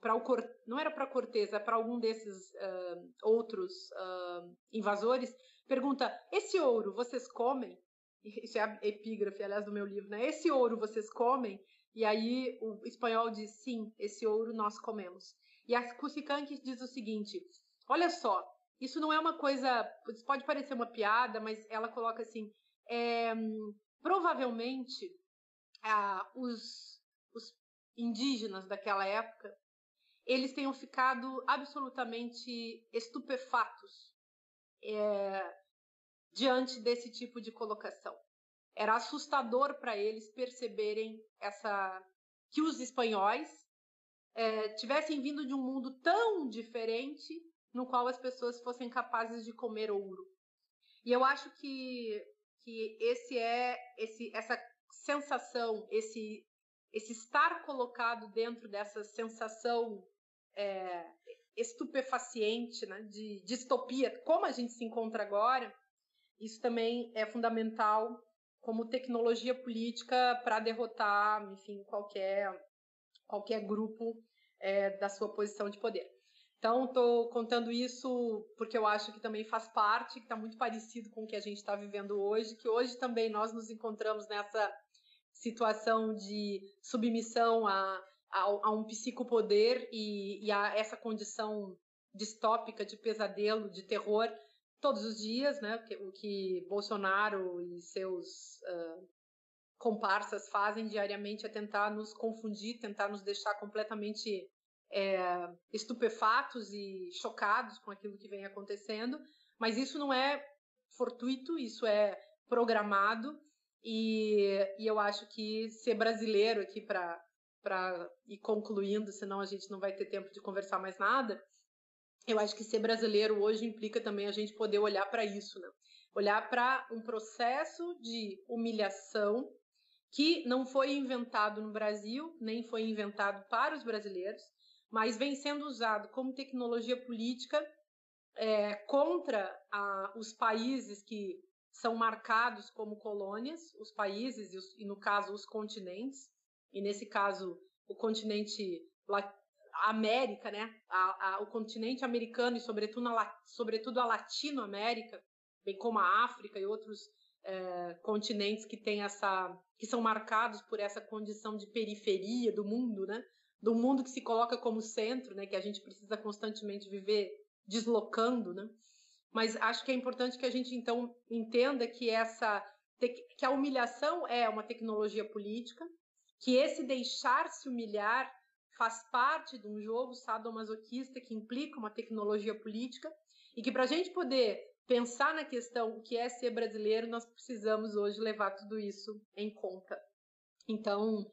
S4: para o não era para Cortez, é para algum desses uh, outros uh, invasores, pergunta: esse ouro vocês comem? Isso é a epígrafe, aliás, do meu livro, né? Esse ouro vocês comem? E aí o espanhol diz: sim, esse ouro nós comemos. E a Kusikanki diz o seguinte: olha só, isso não é uma coisa, pode parecer uma piada, mas ela coloca assim: é, provavelmente ah, os, os indígenas daquela época eles tenham ficado absolutamente estupefatos é, diante desse tipo de colocação. Era assustador para eles perceberem essa que os espanhóis é, tivessem vindo de um mundo tão diferente no qual as pessoas fossem capazes de comer ouro. E eu acho que, que esse é esse, essa sensação, esse esse estar colocado dentro dessa sensação é, estupefaciente, né, de distopia, como a gente se encontra agora, isso também é fundamental como tecnologia política para derrotar, enfim, qualquer qualquer grupo é, da sua posição de poder. Então, estou contando isso porque eu acho que também faz parte, que está muito parecido com o que a gente está vivendo hoje, que hoje também nós nos encontramos nessa situação de submissão a, a, a um psicopoder e, e a essa condição distópica de pesadelo, de terror, todos os dias, né? O que, o que Bolsonaro e seus uh, comparsas fazem diariamente é tentar nos confundir, tentar nos deixar completamente é, estupefatos e chocados com aquilo que vem acontecendo. Mas isso não é fortuito, isso é programado. E, e eu acho que ser brasileiro aqui para para ir concluindo, senão a gente não vai ter tempo de conversar mais nada. Eu acho que ser brasileiro hoje implica também a gente poder olhar para isso, né? Olhar para um processo de humilhação que não foi inventado no Brasil, nem foi inventado para os brasileiros, mas vem sendo usado como tecnologia política é, contra a, os países que são marcados como colônias, os países e, os, e, no caso, os continentes, e nesse caso o continente a América, né, a, a, o continente americano e sobretudo, na, sobretudo a Latinoamérica, bem como a África e outros é, continentes que têm essa, que são marcados por essa condição de periferia do mundo, né, do mundo que se coloca como centro, né, que a gente precisa constantemente viver deslocando, né. Mas acho que é importante que a gente então entenda que essa que a humilhação é uma tecnologia política, que esse deixar-se humilhar faz parte de um jogo sadomasoquista que implica uma tecnologia política e que para a gente poder pensar na questão o que é ser brasileiro, nós precisamos hoje levar tudo isso em conta. Então,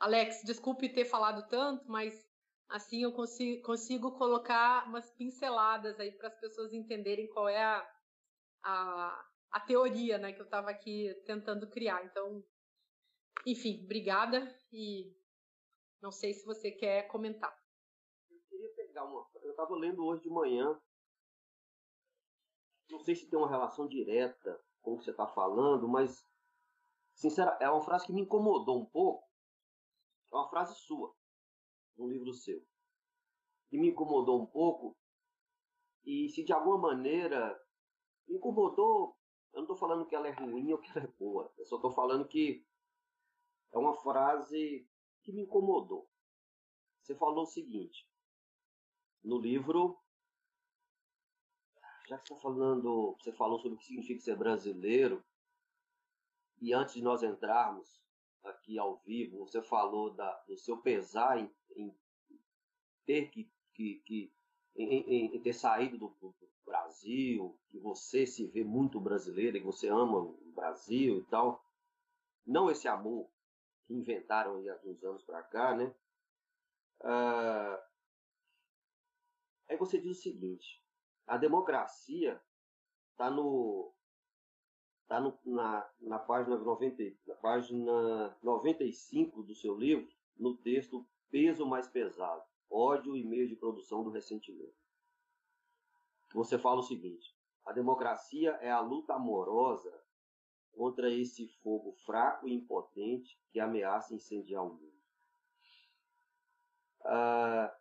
S4: Alex, desculpe ter falado tanto, mas assim eu consigo, consigo colocar umas pinceladas aí para as pessoas entenderem qual é a, a, a teoria né, que eu estava aqui tentando criar. Então, enfim, obrigada e não sei se você quer comentar.
S3: Eu queria pegar uma. Eu estava lendo hoje de manhã. Não sei se tem uma relação direta com o que você está falando, mas Sincera, é uma frase que me incomodou um pouco. É uma frase sua, no livro seu. Que me incomodou um pouco. E se de alguma maneira me incomodou, eu não estou falando que ela é ruim ou que ela é boa. Eu só estou falando que é uma frase que me incomodou. Você falou o seguinte: no livro, já que você está falando, você falou sobre o que significa ser brasileiro, e antes de nós entrarmos aqui ao vivo, você falou da, do seu pesar em, em ter que, que, que em, em, em, ter saído do, do, Brasil, que você se vê muito brasileiro, que você ama o Brasil e tal. Não esse amor que inventaram aí há uns anos para cá, né? Ah, aí você diz o seguinte: a democracia está no tá no, na, na página 90, na página 95 do seu livro, no texto Peso mais pesado, ódio e meio de produção do ressentimento. Você fala o seguinte: a democracia é a luta amorosa contra esse fogo fraco e impotente que ameaça incendiar o mundo. Ah,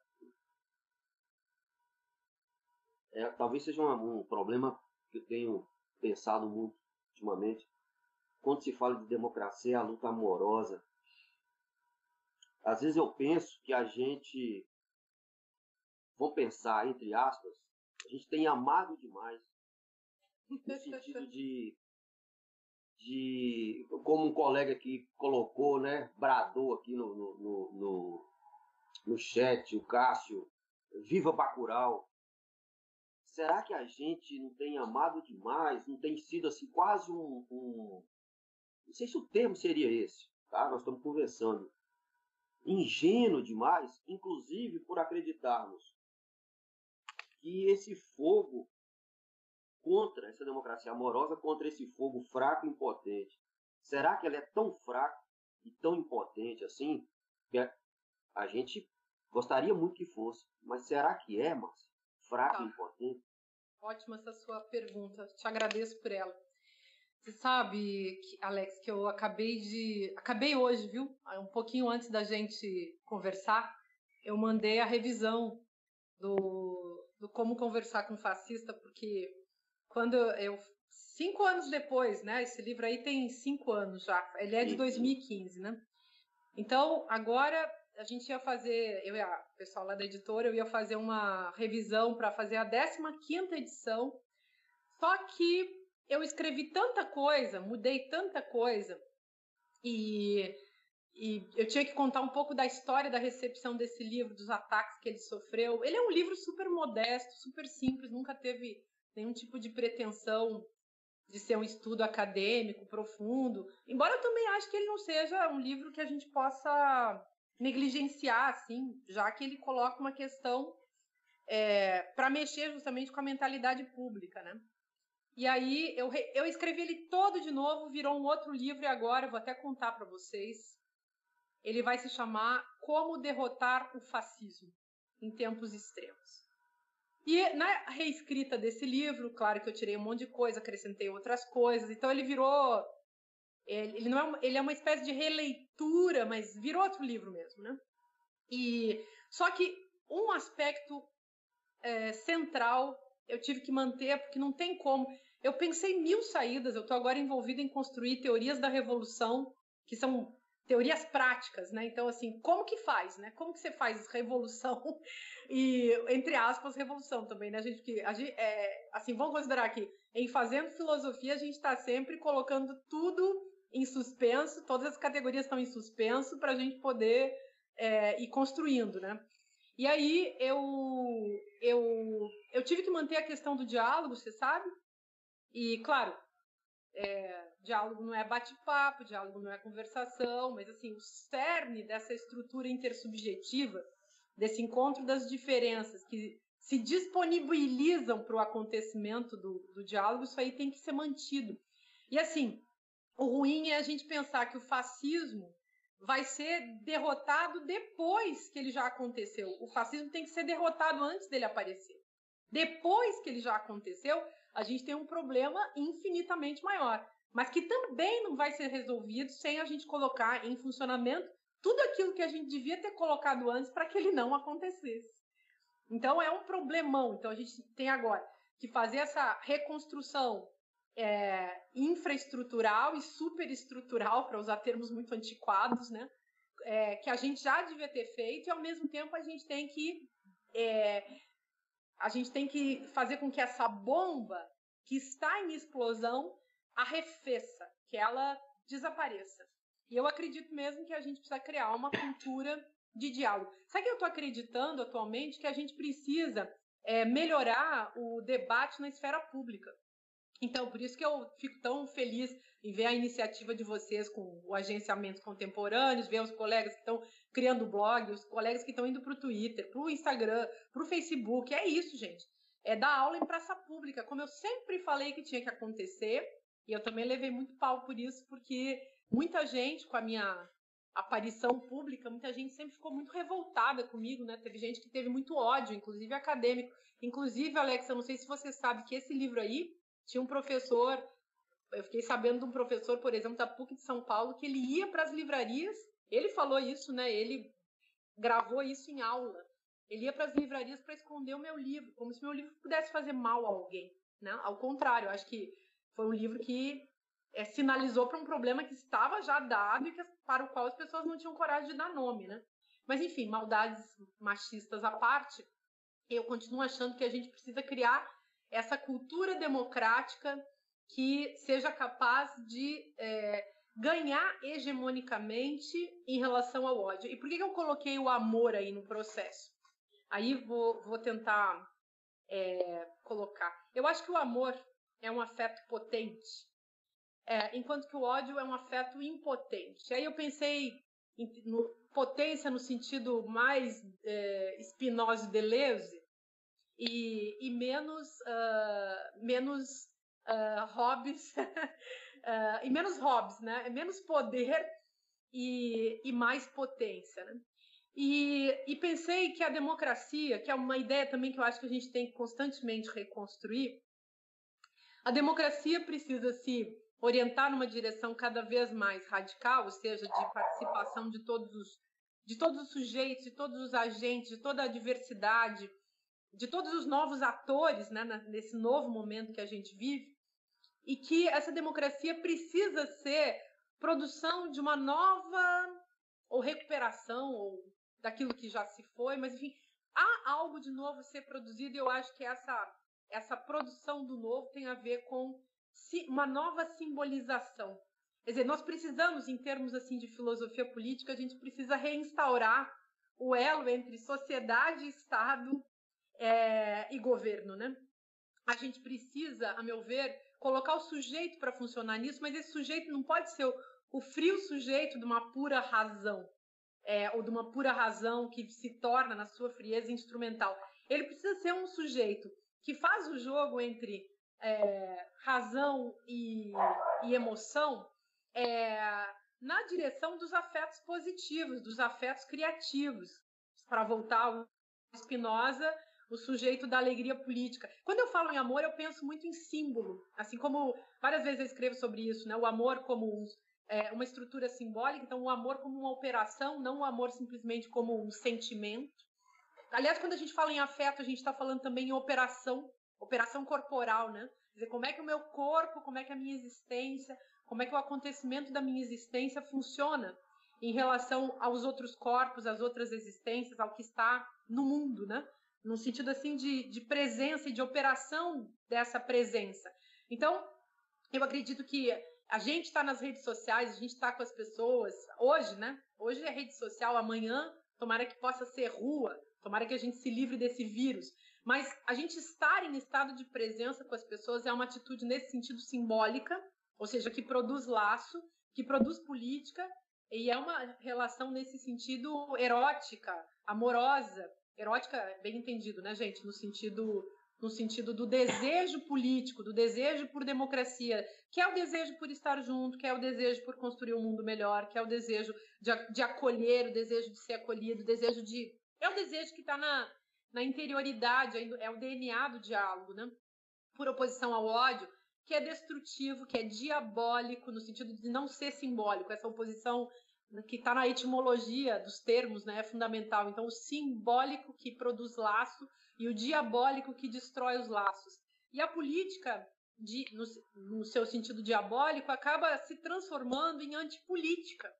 S3: é, talvez seja um, um, problema que eu tenho pensado muito ultimamente. Quando se fala de democracia, a luta amorosa. Às vezes eu penso que a gente, vou pensar entre aspas, a gente tem amado demais no sentido de de como um colega aqui colocou, né, bradou aqui no, no, no, no, chat, o Cássio, viva Bacurau. Será que a gente não tem amado demais, não tem sido assim quase um, um não sei se o termo seria esse, tá? Nós estamos conversando. Ingênuo demais, inclusive por acreditarmos que esse fogo contra essa democracia amorosa, contra esse fogo fraco e impotente. Será que ela é tão fraca e tão impotente assim que a gente gostaria muito que fosse, mas será que é, Márcia? Fraca tá. e impotente?
S4: Ótima essa sua pergunta. Te agradeço por ela. Você sabe, Alex, que eu acabei de. Acabei hoje, viu? Um pouquinho antes da gente conversar, eu mandei a revisão do, do Como Conversar com Fascista, porque quando eu cinco anos depois, né? Esse livro aí tem cinco anos já. Ele é de 2015, né? Então agora a gente ia fazer, eu e a pessoal lá da editora, eu ia fazer uma revisão para fazer a 15 quinta edição. Só que eu escrevi tanta coisa, mudei tanta coisa e e eu tinha que contar um pouco da história da recepção desse livro, dos ataques que ele sofreu. Ele é um livro super modesto, super simples, nunca teve nenhum tipo de pretensão de ser um estudo acadêmico profundo. Embora eu também acho que ele não seja um livro que a gente possa negligenciar, assim, já que ele coloca uma questão é, para mexer justamente com a mentalidade pública, né? E aí eu, eu escrevi ele todo de novo, virou um outro livro e agora eu vou até contar para vocês. Ele vai se chamar Como Derrotar o Fascismo em Tempos Extremos. E na reescrita desse livro, claro que eu tirei um monte de coisa, acrescentei outras coisas, então ele virou. Ele, não é uma, ele é uma espécie de releitura, mas virou outro livro mesmo, né? E só que um aspecto é, central eu tive que manter, porque não tem como. Eu pensei mil saídas, eu estou agora envolvida em construir teorias da revolução, que são teorias práticas, né? Então, assim, como que faz, né? Como que você faz revolução <laughs> e, entre aspas, revolução também, né? A gente, que, a gente é, assim, vamos considerar que em fazendo filosofia a gente está sempre colocando tudo em suspenso, todas as categorias estão em suspenso para a gente poder é, ir construindo, né? E aí eu, eu, eu tive que manter a questão do diálogo, você sabe? E, claro, é, diálogo não é bate-papo, diálogo não é conversação, mas assim, o cerne dessa estrutura intersubjetiva, desse encontro das diferenças que se disponibilizam para o acontecimento do, do diálogo, isso aí tem que ser mantido. E assim, o ruim é a gente pensar que o fascismo vai ser derrotado depois que ele já aconteceu. O fascismo tem que ser derrotado antes dele aparecer. Depois que ele já aconteceu, a gente tem um problema infinitamente maior. mas que também não vai ser resolvido sem a gente colocar em funcionamento tudo aquilo que a gente devia ter colocado antes para que ele não acontecesse. Então é um problemão. Então a gente tem agora que fazer essa reconstrução é, infraestrutural e superestrutural, para usar termos muito antiquados, né? É, que a gente já devia ter feito e ao mesmo tempo a gente tem que é, a gente tem que fazer com que essa bomba que está em explosão arrefeça, que ela desapareça. E eu acredito mesmo que a gente precisa criar uma cultura de diálogo. Sabe que eu estou acreditando atualmente que a gente precisa é, melhorar o debate na esfera pública. Então, por isso que eu fico tão feliz em ver a iniciativa de vocês com o agenciamento contemporâneos, ver os colegas que estão criando blog, os colegas que estão indo para o Twitter, para o Instagram, para o Facebook. É isso, gente. É dar aula em praça pública, como eu sempre falei que tinha que acontecer. E eu também levei muito pau por isso, porque muita gente, com a minha aparição pública, muita gente sempre ficou muito revoltada comigo, né? Teve gente que teve muito ódio, inclusive acadêmico. Inclusive, Alex, eu não sei se você sabe que esse livro aí tinha um professor, eu fiquei sabendo de um professor, por exemplo, da PUC de São Paulo, que ele ia para as livrarias, ele falou isso, né? Ele gravou isso em aula. Ele ia para as livrarias para esconder o meu livro, como se meu livro pudesse fazer mal a alguém, né? Ao contrário, eu acho que foi um livro que é, sinalizou para um problema que estava já dado e que, para o qual as pessoas não tinham coragem de dar nome, né? Mas enfim, maldades machistas à parte, eu continuo achando que a gente precisa criar essa cultura democrática que seja capaz de é, ganhar hegemonicamente em relação ao ódio. E por que, que eu coloquei o amor aí no processo? Aí vou, vou tentar é, colocar. Eu acho que o amor é um afeto potente, é, enquanto que o ódio é um afeto impotente. Aí eu pensei em no, potência no sentido mais é, Spinoza Deleuze e, e menos, uh, menos uh, hobbies, uh, <laughs> e menos hobbies, né? Menos poder e, e mais potência, né? E, e, pensei que a democracia, que é uma ideia também que eu acho que a gente tem que constantemente reconstruir, a democracia precisa se orientar numa direção cada vez mais radical, ou seja, de participação de todos os, de todos os sujeitos, de todos os agentes, de toda a diversidade, de todos os novos atores né, nesse novo momento que a gente vive, e que essa democracia precisa ser produção de uma nova ou recuperação ou daquilo que já se foi, mas enfim, há algo de novo ser produzido e eu acho que essa essa produção do novo tem a ver com uma nova simbolização. Quer dizer, nós precisamos, em termos assim de filosofia política, a gente precisa reinstaurar o elo entre sociedade, Estado é, e governo, né? A gente precisa, a meu ver, colocar o sujeito para funcionar nisso, mas esse sujeito não pode ser o, o frio sujeito de uma pura razão, é, ou de uma pura razão que se torna, na sua frieza, instrumental. Ele precisa ser um sujeito que faz o jogo entre é, razão e, e emoção é, na direção dos afetos positivos, dos afetos criativos. Para voltar ao Spinoza, o sujeito da alegria política. Quando eu falo em amor, eu penso muito em símbolo, assim como várias vezes eu escrevo sobre isso, né? O amor como um, é, uma estrutura simbólica, então o amor como uma operação, não o amor simplesmente como um sentimento. Aliás, quando a gente fala em afeto, a gente está falando também em operação, operação corporal, né? Quer dizer, como é que o meu corpo, como é que a minha existência, como é que o acontecimento da minha existência funciona em relação aos outros corpos, às outras existências, ao que está no mundo, né? Num sentido assim de, de presença e de operação dessa presença. Então, eu acredito que a gente está nas redes sociais, a gente está com as pessoas, hoje, né? Hoje é rede social, amanhã, tomara que possa ser rua, Tomara que a gente se livre desse vírus. Mas a gente estar em estado de presença com as pessoas é uma atitude nesse sentido simbólica, ou seja, que produz laço, que produz política, e é uma relação nesse sentido erótica, amorosa. Erótica, bem entendido, né, gente? No sentido no sentido do desejo político, do desejo por democracia, que é o desejo por estar junto, que é o desejo por construir um mundo melhor, que é o desejo de, de acolher, o desejo de ser acolhido, o desejo de é o desejo que está na, na interioridade, é o DNA do diálogo, né? Por oposição ao ódio, que é destrutivo, que é diabólico, no sentido de não ser simbólico. Essa oposição que está na etimologia dos termos né, é fundamental. Então, o simbólico que produz laço e o diabólico que destrói os laços. E a política, de, no, no seu sentido diabólico, acaba se transformando em antipolítica.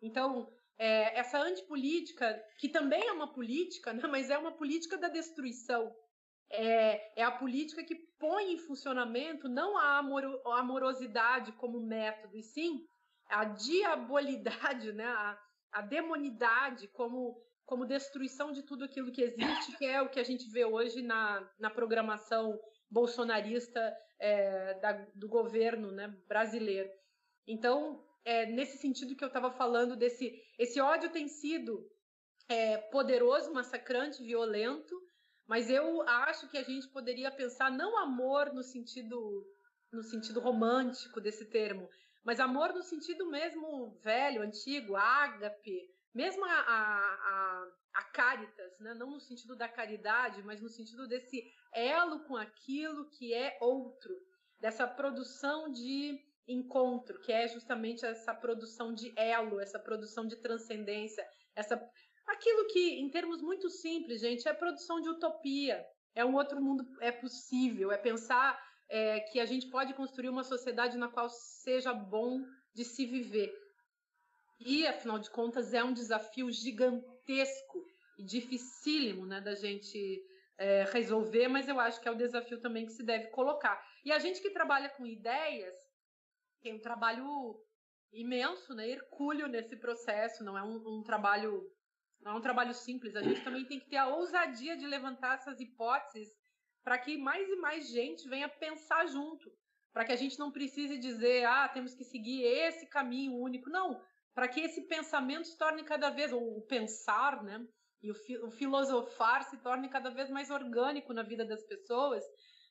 S4: Então, é, essa antipolítica, que também é uma política, né, mas é uma política da destruição. É, é a política que põe em funcionamento não a, amor, a amorosidade como método, e sim a diabolidade, né, a, a demonidade como, como destruição de tudo aquilo que existe, que é o que a gente vê hoje na, na programação bolsonarista é, da, do governo né, brasileiro. Então, é nesse sentido que eu estava falando desse esse ódio tem sido é, poderoso, massacrante, violento, mas eu acho que a gente poderia pensar não amor no sentido no sentido romântico desse termo, mas amor no sentido mesmo velho, antigo, ágape, mesmo a, a, a, caritas, né? não no sentido da caridade, mas no sentido desse elo com aquilo que é outro, dessa produção de encontro, que é justamente essa produção de elo, essa produção de transcendência, essa aquilo que, em termos muito simples, gente, é produção de utopia. É um outro mundo, é possível, é pensar é, que a gente pode construir uma sociedade na qual seja bom de se viver. E, afinal de contas, é um desafio gigantesco e dificílimo né, da gente é, resolver, mas eu acho que é o desafio também que se deve colocar. E a gente que trabalha com ideias tem um trabalho imenso, né, hercúleo nesse processo, não é um, um trabalho não é um trabalho simples, a gente também tem que ter a ousadia de levantar essas hipóteses para que mais e mais gente venha pensar junto, para que a gente não precise dizer, ah, temos que seguir esse caminho único, não, para que esse pensamento se torne cada vez, ou o pensar, né, e o, fi, o filosofar se torne cada vez mais orgânico na vida das pessoas,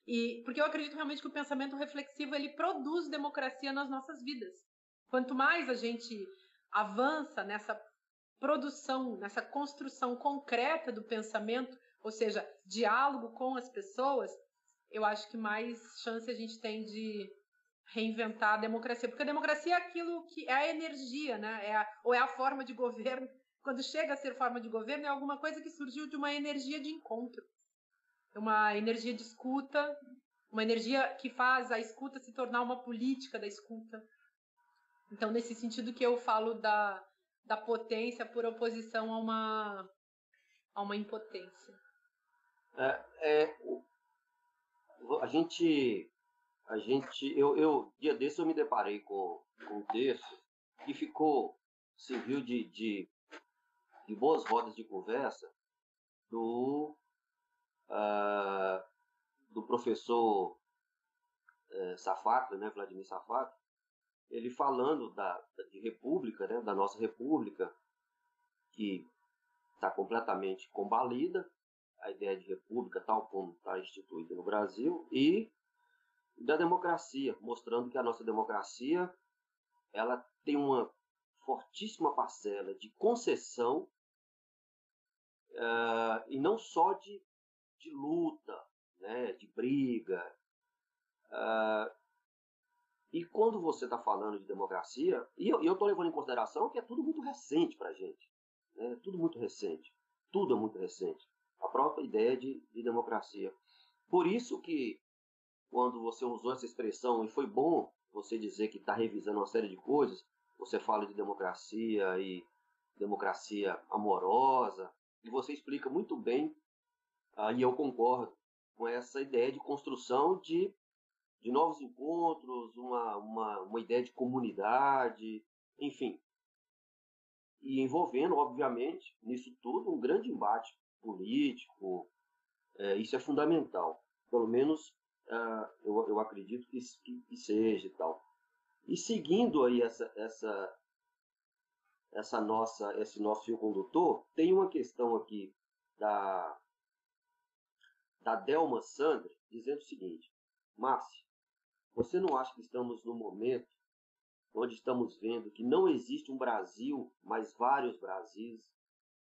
S4: e porque eu acredito realmente que o pensamento reflexivo ele produz democracia nas nossas vidas. Quanto mais a gente avança nessa produção, nessa construção concreta do pensamento, ou seja, diálogo com as pessoas, eu acho que mais chance a gente tem de reinventar a democracia, porque a democracia é aquilo que é a energia, né? É a, ou é a forma de governo. Quando chega a ser forma de governo, é alguma coisa que surgiu de uma energia de encontro uma energia de escuta, uma energia que faz a escuta se tornar uma política da escuta. Então, nesse sentido que eu falo da, da potência por oposição a uma, a uma impotência.
S3: É, é, a gente, a gente, eu, eu, dia desse eu me deparei com, com um texto que ficou, serviu de, de, de boas rodas de conversa do uh, do professor uh, Safato, né, Vladimir Safato, ele falando da, de república, né, da nossa república, que está completamente combalida, a ideia de república tal como está instituída no Brasil, e da democracia, mostrando que a nossa democracia ela tem uma fortíssima parcela de concessão uh, e não só de de luta, né, de briga. Uh, e quando você está falando de democracia, e eu estou levando em consideração que é tudo muito recente para a gente, né, tudo muito recente, tudo é muito recente, a própria ideia de, de democracia. Por isso que quando você usou essa expressão, e foi bom você dizer que está revisando uma série de coisas, você fala de democracia e democracia amorosa, e você explica muito bem ah, e eu concordo com essa ideia de construção de, de novos encontros, uma, uma, uma ideia de comunidade, enfim. E envolvendo, obviamente, nisso tudo, um grande embate político. É, isso é fundamental. Pelo menos uh, eu, eu acredito que, que, seja e tal. E seguindo aí essa, essa, essa nossa, esse nosso fio condutor, tem uma questão aqui da, da Delma Sandra, dizendo o seguinte: Márcia, você não acha que estamos no momento onde estamos vendo que não existe um Brasil, mas vários Brasis?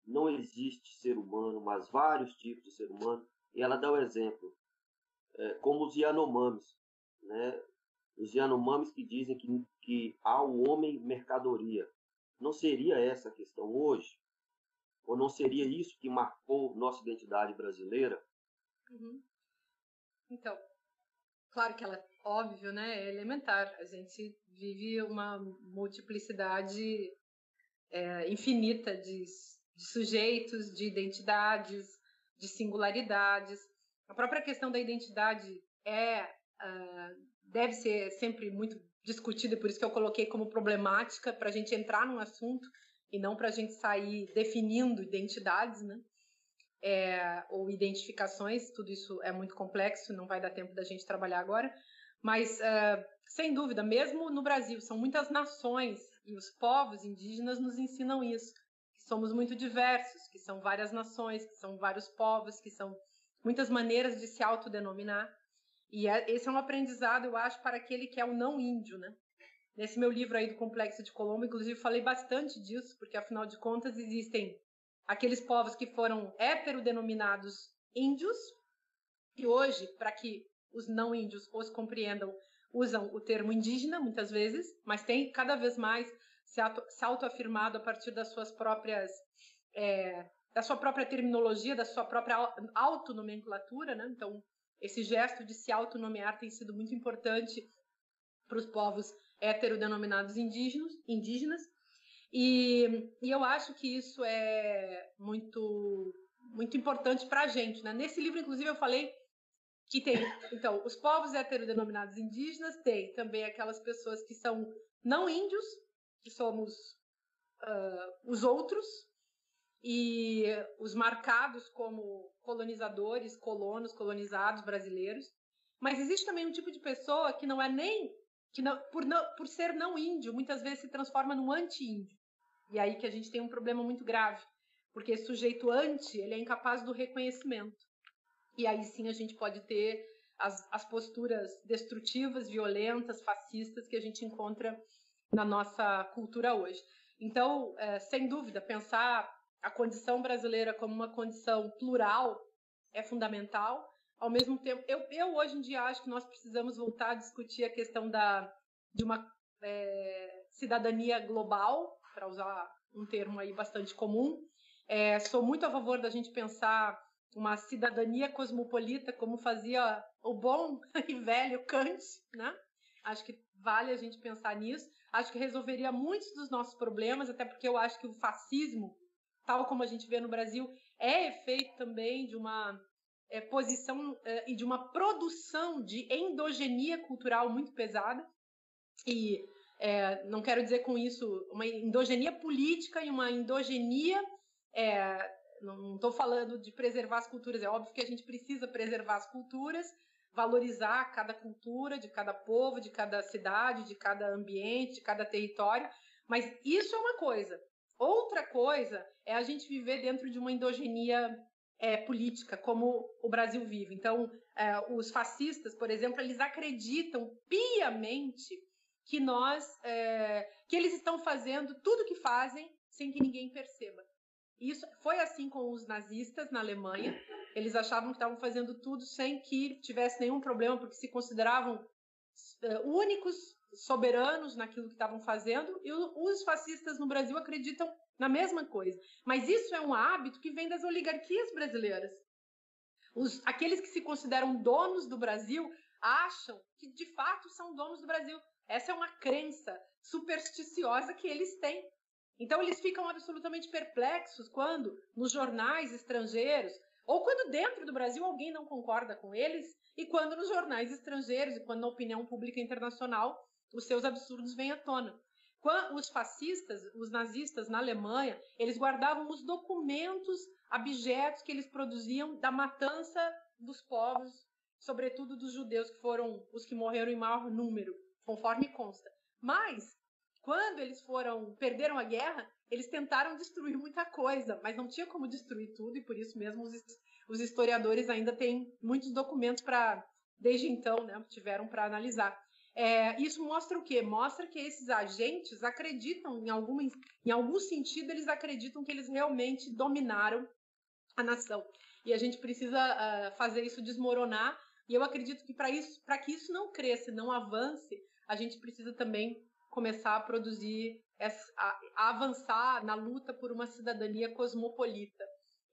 S3: Não existe ser humano, mas vários tipos de ser humano? E ela dá o um exemplo, é, como os Yanomamis, né? os Yanomamis que dizem que, que há o homem mercadoria. Não seria essa a questão hoje? Ou não seria isso que marcou nossa identidade brasileira?
S4: Uhum. Então, claro que ela é óbvio, né? É elementar. A gente vive uma multiplicidade é, infinita de, de sujeitos, de identidades, de singularidades. A própria questão da identidade é uh, deve ser sempre muito discutida, por isso que eu coloquei como problemática para a gente entrar num assunto e não para a gente sair definindo identidades, né? É, ou identificações, tudo isso é muito complexo, não vai dar tempo da gente trabalhar agora, mas uh, sem dúvida, mesmo no Brasil, são muitas nações e os povos indígenas nos ensinam isso, somos muito diversos, que são várias nações, que são vários povos, que são muitas maneiras de se autodenominar. E é, esse é um aprendizado, eu acho, para aquele que é o não índio, né? Nesse meu livro aí do Complexo de Colombo, inclusive, falei bastante disso, porque afinal de contas existem aqueles povos que foram heterodenominados índios, e hoje, para que os não índios os compreendam, usam o termo indígena muitas vezes, mas tem cada vez mais se, auto, se autoafirmado a partir das suas próprias é, da sua própria terminologia, da sua própria autonomenclatura, né? Então, esse gesto de se autonomear tem sido muito importante para os povos heterodenominados indígenas, indígenas e, e, eu acho que isso é muito muito importante para a gente. Né? Nesse livro, inclusive, eu falei que tem, então, os povos heterodenominados indígenas, tem também aquelas pessoas que são não índios, que somos uh, os outros, e os marcados como colonizadores, colonos, colonizados brasileiros. Mas existe também um tipo de pessoa que não é nem que não, por, não, por ser não índio, muitas vezes se transforma num anti-índio. E aí que a gente tem um problema muito grave, porque esse sujeito anti, ele é incapaz do reconhecimento. E aí sim a gente pode ter as, as posturas destrutivas, violentas, fascistas que a gente encontra na nossa cultura hoje. Então, é, sem dúvida, pensar a condição brasileira como uma condição plural é fundamental. Ao mesmo tempo, eu, eu hoje em dia acho que nós precisamos voltar a discutir a questão da, de uma é, cidadania global, para usar um termo aí bastante comum. É, sou muito a favor da gente pensar uma cidadania cosmopolita, como fazia o bom <laughs> e velho Kant, né? Acho que vale a gente pensar nisso. Acho que resolveria muitos dos nossos problemas, até porque eu acho que o fascismo tal como a gente vê no Brasil, é efeito também de uma é, posição é, e de uma produção de endogenia cultural muito pesada. E é, não quero dizer com isso uma endogenia política e uma endogenia. É, não estou falando de preservar as culturas, é óbvio que a gente precisa preservar as culturas, valorizar cada cultura de cada povo, de cada cidade, de cada ambiente, de cada território, mas isso é uma coisa. Outra coisa é a gente viver dentro de uma endogenia é, política, como o Brasil vive. Então, é, os fascistas, por exemplo, eles acreditam piamente que nós, é, que eles estão fazendo tudo o que fazem sem que ninguém perceba. Isso foi assim com os nazistas na Alemanha. Eles achavam que estavam fazendo tudo sem que tivesse nenhum problema, porque se consideravam é, únicos soberanos naquilo que estavam fazendo, e os fascistas no Brasil acreditam na mesma coisa. Mas isso é um hábito que vem das oligarquias brasileiras. Os, aqueles que se consideram donos do Brasil acham que de fato são donos do Brasil. Essa é uma crença supersticiosa que eles têm. Então eles ficam absolutamente perplexos quando nos jornais estrangeiros ou quando dentro do Brasil alguém não concorda com eles e quando nos jornais estrangeiros e quando na opinião pública internacional os seus absurdos vêm à tona. Quando os fascistas, os nazistas na Alemanha, eles guardavam os documentos abjetos que eles produziam da matança dos povos, sobretudo dos judeus, que foram os que morreram em maior número, conforme consta. Mas, quando eles foram, perderam a guerra, eles tentaram destruir muita coisa, mas não tinha como destruir tudo, e por isso mesmo os, os historiadores ainda têm muitos documentos para, desde então, né, tiveram para analisar. É, isso mostra o quê? Mostra que esses agentes acreditam, em, em algum sentido, eles acreditam que eles realmente dominaram a nação. E a gente precisa uh, fazer isso desmoronar. E eu acredito que para isso, para que isso não cresça, não avance, a gente precisa também começar a produzir, a, avançar na luta por uma cidadania cosmopolita.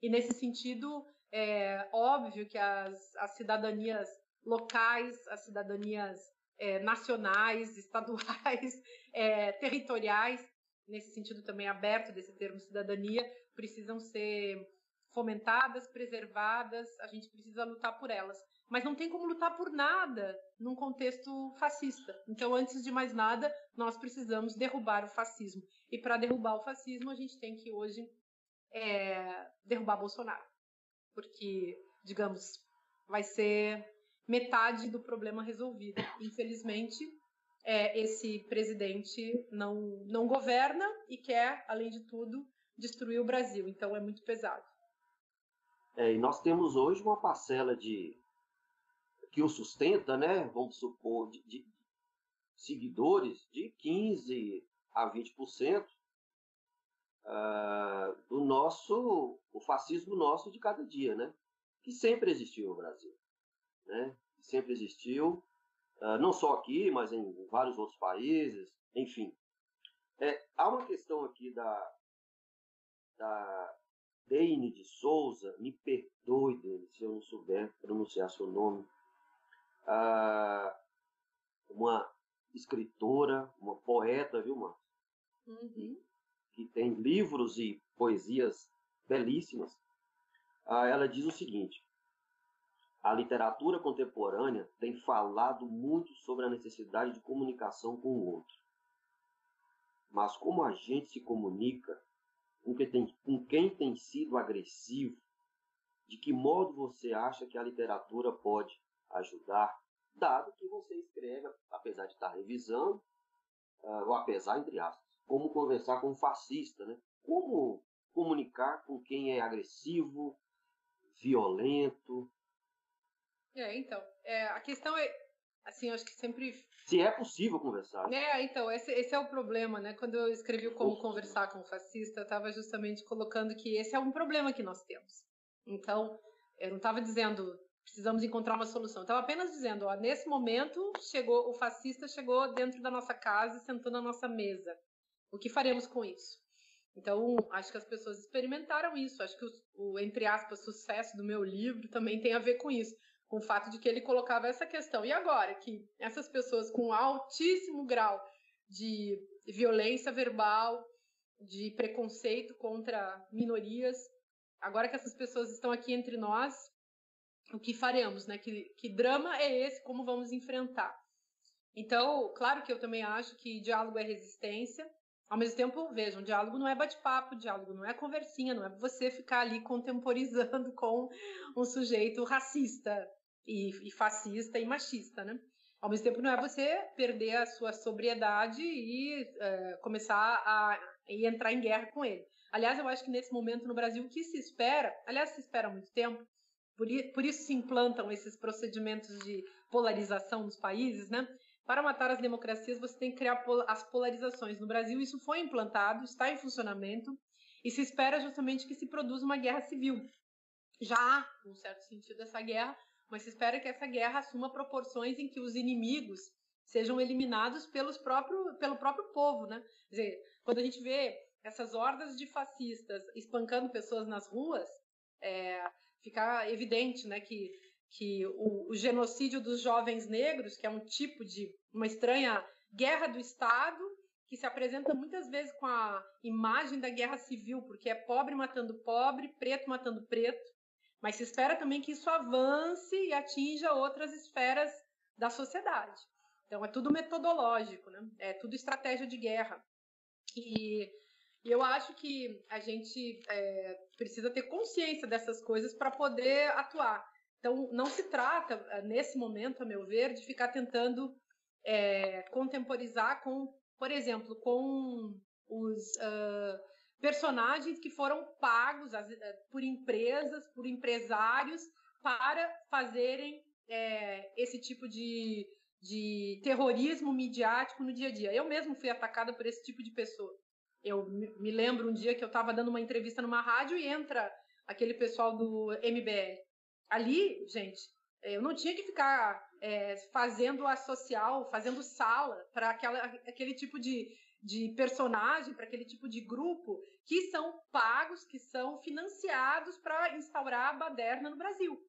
S4: E nesse sentido, é óbvio que as, as cidadanias locais, as cidadanias é, nacionais, estaduais, <laughs> é, territoriais, nesse sentido também aberto desse termo cidadania, precisam ser fomentadas, preservadas, a gente precisa lutar por elas. Mas não tem como lutar por nada num contexto fascista. Então, antes de mais nada, nós precisamos derrubar o fascismo. E para derrubar o fascismo, a gente tem que hoje é, derrubar Bolsonaro. Porque, digamos, vai ser metade do problema resolvido. Infelizmente, é, esse presidente não, não governa e quer, além de tudo, destruir o Brasil. Então é muito pesado.
S3: É, e nós temos hoje uma parcela de que o sustenta, né? Vamos supor, de, de seguidores de 15 a 20% uh, do nosso, o fascismo nosso de cada dia, né? Que sempre existiu no Brasil, né? sempre existiu, uh, não só aqui, mas em vários outros países, enfim. É, há uma questão aqui da, da Deine de Souza, me perdoe, Deine, se eu não souber pronunciar seu nome, uh, uma escritora, uma poeta, viu, Márcio?
S4: Uhum.
S3: Que tem livros e poesias belíssimas. Uh, ela diz o seguinte: a literatura contemporânea tem falado muito sobre a necessidade de comunicação com o outro. Mas como a gente se comunica com quem tem, com quem tem sido agressivo, de que modo você acha que a literatura pode ajudar, dado que você escreve, apesar de estar revisando, uh, ou apesar, entre aspas, como conversar com um fascista, né? como comunicar com quem é agressivo, violento,
S4: é, então. É, a questão é, assim, acho que sempre.
S3: Se é possível conversar.
S4: É, então, esse, esse é o problema, né? Quando eu escrevi o Como Conversar com o Fascista, eu estava justamente colocando que esse é um problema que nós temos. Então, eu não estava dizendo precisamos encontrar uma solução. Estava apenas dizendo, ó, nesse momento chegou o fascista chegou dentro da nossa casa e sentou na nossa mesa. O que faremos com isso? Então, acho que as pessoas experimentaram isso. Acho que o, o entre aspas sucesso do meu livro também tem a ver com isso com o fato de que ele colocava essa questão. E agora que essas pessoas com altíssimo grau de violência verbal, de preconceito contra minorias, agora que essas pessoas estão aqui entre nós, o que faremos, né? Que, que drama é esse? Como vamos enfrentar? Então, claro que eu também acho que diálogo é resistência. Ao mesmo tempo, vejam, diálogo não é bate-papo, diálogo não é conversinha, não é você ficar ali contemporizando <laughs> com um sujeito racista, e, e fascista e machista, né? Ao mesmo tempo, não é você perder a sua sobriedade e é, começar a e entrar em guerra com ele. Aliás, eu acho que nesse momento no Brasil, o que se espera, aliás, se espera há muito tempo, por, isso se implantam esses procedimentos de polarização dos países, né? Para matar as democracias, você tem que criar as polarizações. No Brasil, isso foi implantado, está em funcionamento, e se espera justamente que se produza uma guerra civil. Já há, num certo sentido, essa guerra, mas se espera que essa guerra assuma proporções em que os inimigos sejam eliminados pelos próprio, pelo próprio povo, né? Quer dizer, quando a gente vê essas hordas de fascistas espancando pessoas nas ruas, é, fica evidente, né, que que o, o, genocídio dos jovens negros, que é um tipo de uma estranha guerra do Estado, que se apresenta muitas vezes com a imagem da guerra civil, porque é pobre matando pobre, preto matando preto, mas se espera também que isso avance e atinja outras esferas da sociedade. Então é tudo metodológico, né? É tudo estratégia de guerra. E, e eu acho que a gente é, precisa ter consciência dessas coisas para poder atuar. Então não se trata, nesse momento, a meu ver, de ficar tentando é, contemporizar com, por exemplo, com os uh, personagens que foram pagos eh, por empresas, por empresários, para fazerem é, esse tipo de, de terrorismo midiático no dia a dia. Eu mesmo fui atacada por esse tipo de pessoa. Eu me lembro um dia que eu estava dando uma entrevista numa rádio e entra aquele pessoal do MBL. Ali, gente, Eu não tinha que ficar é, fazendo a social, fazendo sala para aquele tipo de, de personagem, para aquele tipo de grupo que são pagos, que são financiados para instaurar a baderna no Brasil.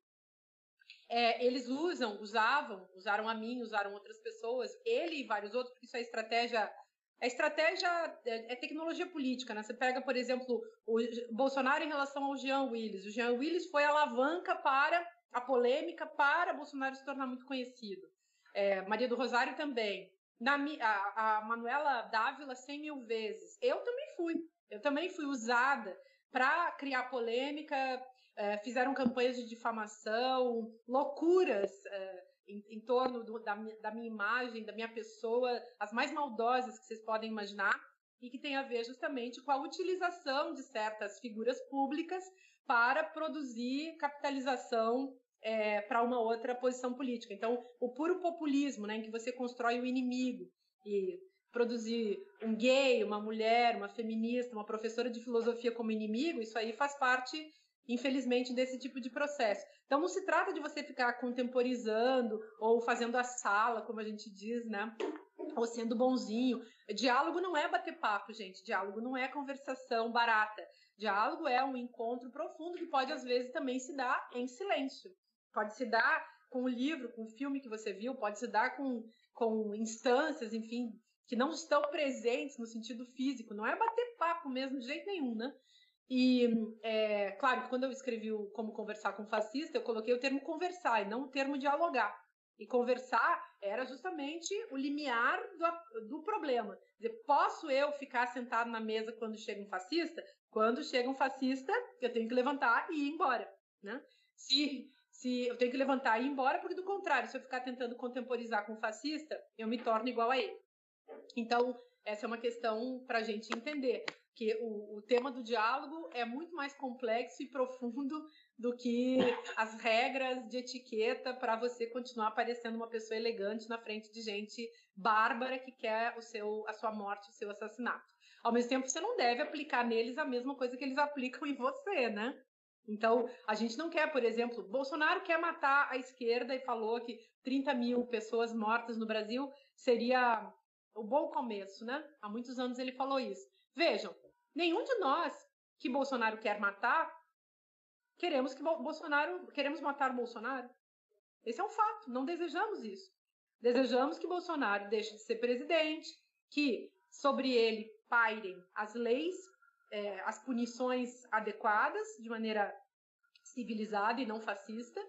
S4: É, eles usam, usavam, usaram a mim, usaram outras pessoas, ele e vários outros, porque isso é estratégia. É estratégia, é, é tecnologia política, né? Você pega, por exemplo, o Bolsonaro em relação ao Jean Willis. O Jean Willis foi alavanca para a polêmica para Bolsonaro se tornar muito conhecido. É, Maria do Rosário também. Na, a, a Manuela Dávila 100 mil vezes. Eu também fui. Eu também fui usada para criar polêmica, é, fizeram campanhas de difamação, loucuras é, em, em, torno do, da, da minha imagem, da minha pessoa, as mais maldosas que vocês podem imaginar, e que tem a ver justamente com a utilização de certas figuras públicas para produzir capitalização é, para uma outra posição política. Então, o puro populismo, né, em que você constrói o inimigo e produzir um gay, uma mulher, uma feminista, uma professora de filosofia como inimigo, isso aí faz parte, infelizmente, desse tipo de processo. Então, não se trata de você ficar contemporizando ou fazendo a sala, como a gente diz, né? Ou sendo bonzinho. Diálogo não é bater papo, gente. Diálogo não é conversação barata. Diálogo é um encontro profundo que pode, às vezes, também se dar em silêncio. Pode se dar com o livro, com o filme que você viu, pode se dar com, com instâncias, enfim, que não estão presentes no sentido físico. Não é bater papo mesmo, de jeito nenhum, né? E, é, claro, quando eu escrevi o Como Conversar com Fascista, eu coloquei o termo conversar e não o termo dialogar. E conversar era justamente o limiar do, do problema. Dizer, posso eu ficar sentado na mesa quando chega um fascista? Quando chega um fascista, eu tenho que levantar e ir embora. Né? Se se eu tenho que levantar e ir embora, porque do contrário, se eu ficar tentando contemporizar com o fascista, eu me torno igual a ele. Então, essa é uma questão para a gente entender que o, o, tema do diálogo é muito mais complexo e profundo do que as regras de etiqueta para você continuar parecendo uma pessoa elegante na frente de gente bárbara que quer o seu, a sua morte, o seu assassinato. Ao mesmo tempo, você não deve aplicar neles a mesma coisa que eles aplicam em você, né? Então, a gente não quer, por exemplo, Bolsonaro quer matar a esquerda e falou que 30 mil pessoas mortas no Brasil seria o bom começo, né? Há muitos anos ele falou isso. Vejam, nenhum de nós que Bolsonaro quer matar queremos que Bolsonaro queremos matar o Bolsonaro. Esse é um fato. Não desejamos isso. Desejamos que Bolsonaro deixe de ser presidente, que sobre ele pairem as leis é, as punições adequadas, de maneira civilizada e não fascista,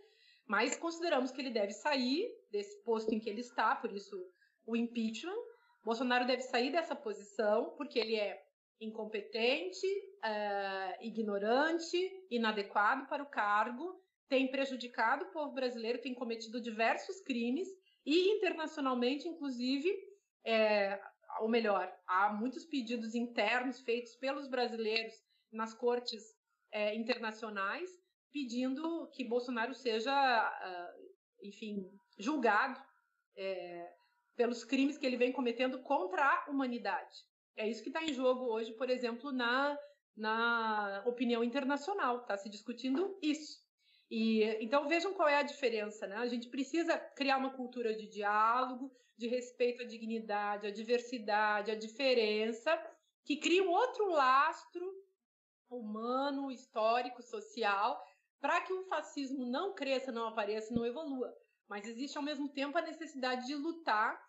S4: mas consideramos que ele deve sair desse posto em que ele está, por isso o impeachment. Bolsonaro deve sair dessa posição, porque ele é incompetente, uh, ignorante, inadequado para o cargo, tem prejudicado o povo brasileiro, tem cometido diversos crimes e internacionalmente, inclusive, é, ou melhor, há muitos pedidos internos feitos pelos brasileiros nas cortes é, internacionais pedindo que Bolsonaro seja, uh, enfim, julgado é, pelos crimes que ele vem cometendo contra a humanidade. É isso que está em jogo hoje, por exemplo, na, na opinião internacional. Está se discutindo isso. E então vejam qual é a diferença, né? A gente precisa criar uma cultura de diálogo, de respeito à dignidade, à diversidade, à diferença, que cria um outro lastro humano, histórico, social, para que o fascismo não cresça, não apareça, não evolua. Mas existe ao mesmo tempo a necessidade de lutar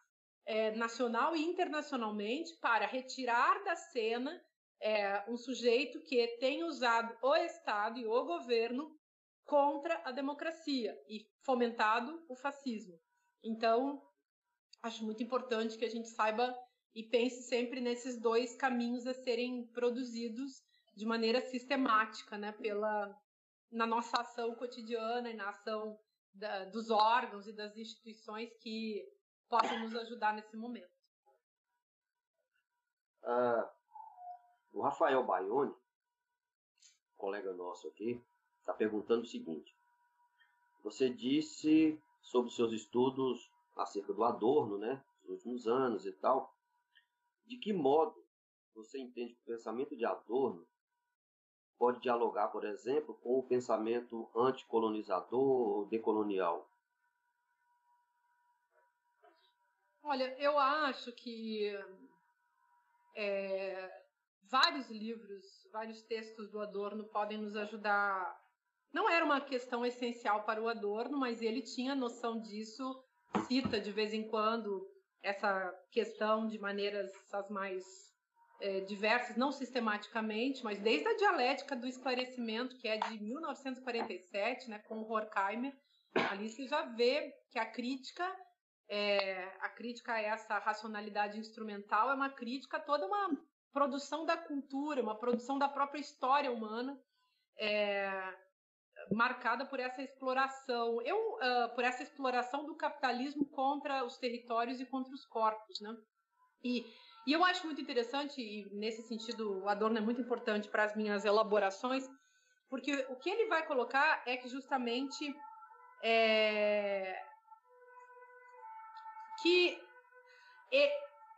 S4: é, nacional e internacionalmente para retirar da cena é, um sujeito que tem usado o Estado e o governo contra a democracia e fomentado o fascismo. Então, acho muito importante que a gente saiba e pense sempre nesses dois caminhos a serem produzidos de maneira sistemática, né, pela na nossa ação cotidiana e na ação da, dos órgãos e das instituições que possam nos ajudar nesse momento.
S3: Uh, o Rafael Baione, colega nosso aqui, está perguntando o seguinte: você disse sobre seus estudos acerca do Adorno, né, nos últimos anos e tal. De que modo você entende que o pensamento de Adorno pode dialogar, por exemplo, com o pensamento anticolonizador ou decolonial?
S4: Olha, eu acho que é, vários livros, vários textos do Adorno podem nos ajudar. Não era uma questão essencial para o Adorno, mas ele tinha noção disso, cita de vez em quando essa questão de maneiras as mais é, diversas, não sistematicamente, mas desde a dialética do esclarecimento, que é de 1947, né, com Horkheimer, ali você já vê que a crítica é, a crítica a essa racionalidade instrumental é uma crítica a toda uma produção da cultura, uma produção da própria história humana, é, marcada por essa exploração, eu, uh, por essa exploração do capitalismo contra os territórios e contra os corpos, né? E, e eu acho muito interessante, e nesse sentido o Adorno é muito importante para as minhas elaborações, porque o que ele vai colocar é que justamente é, que é,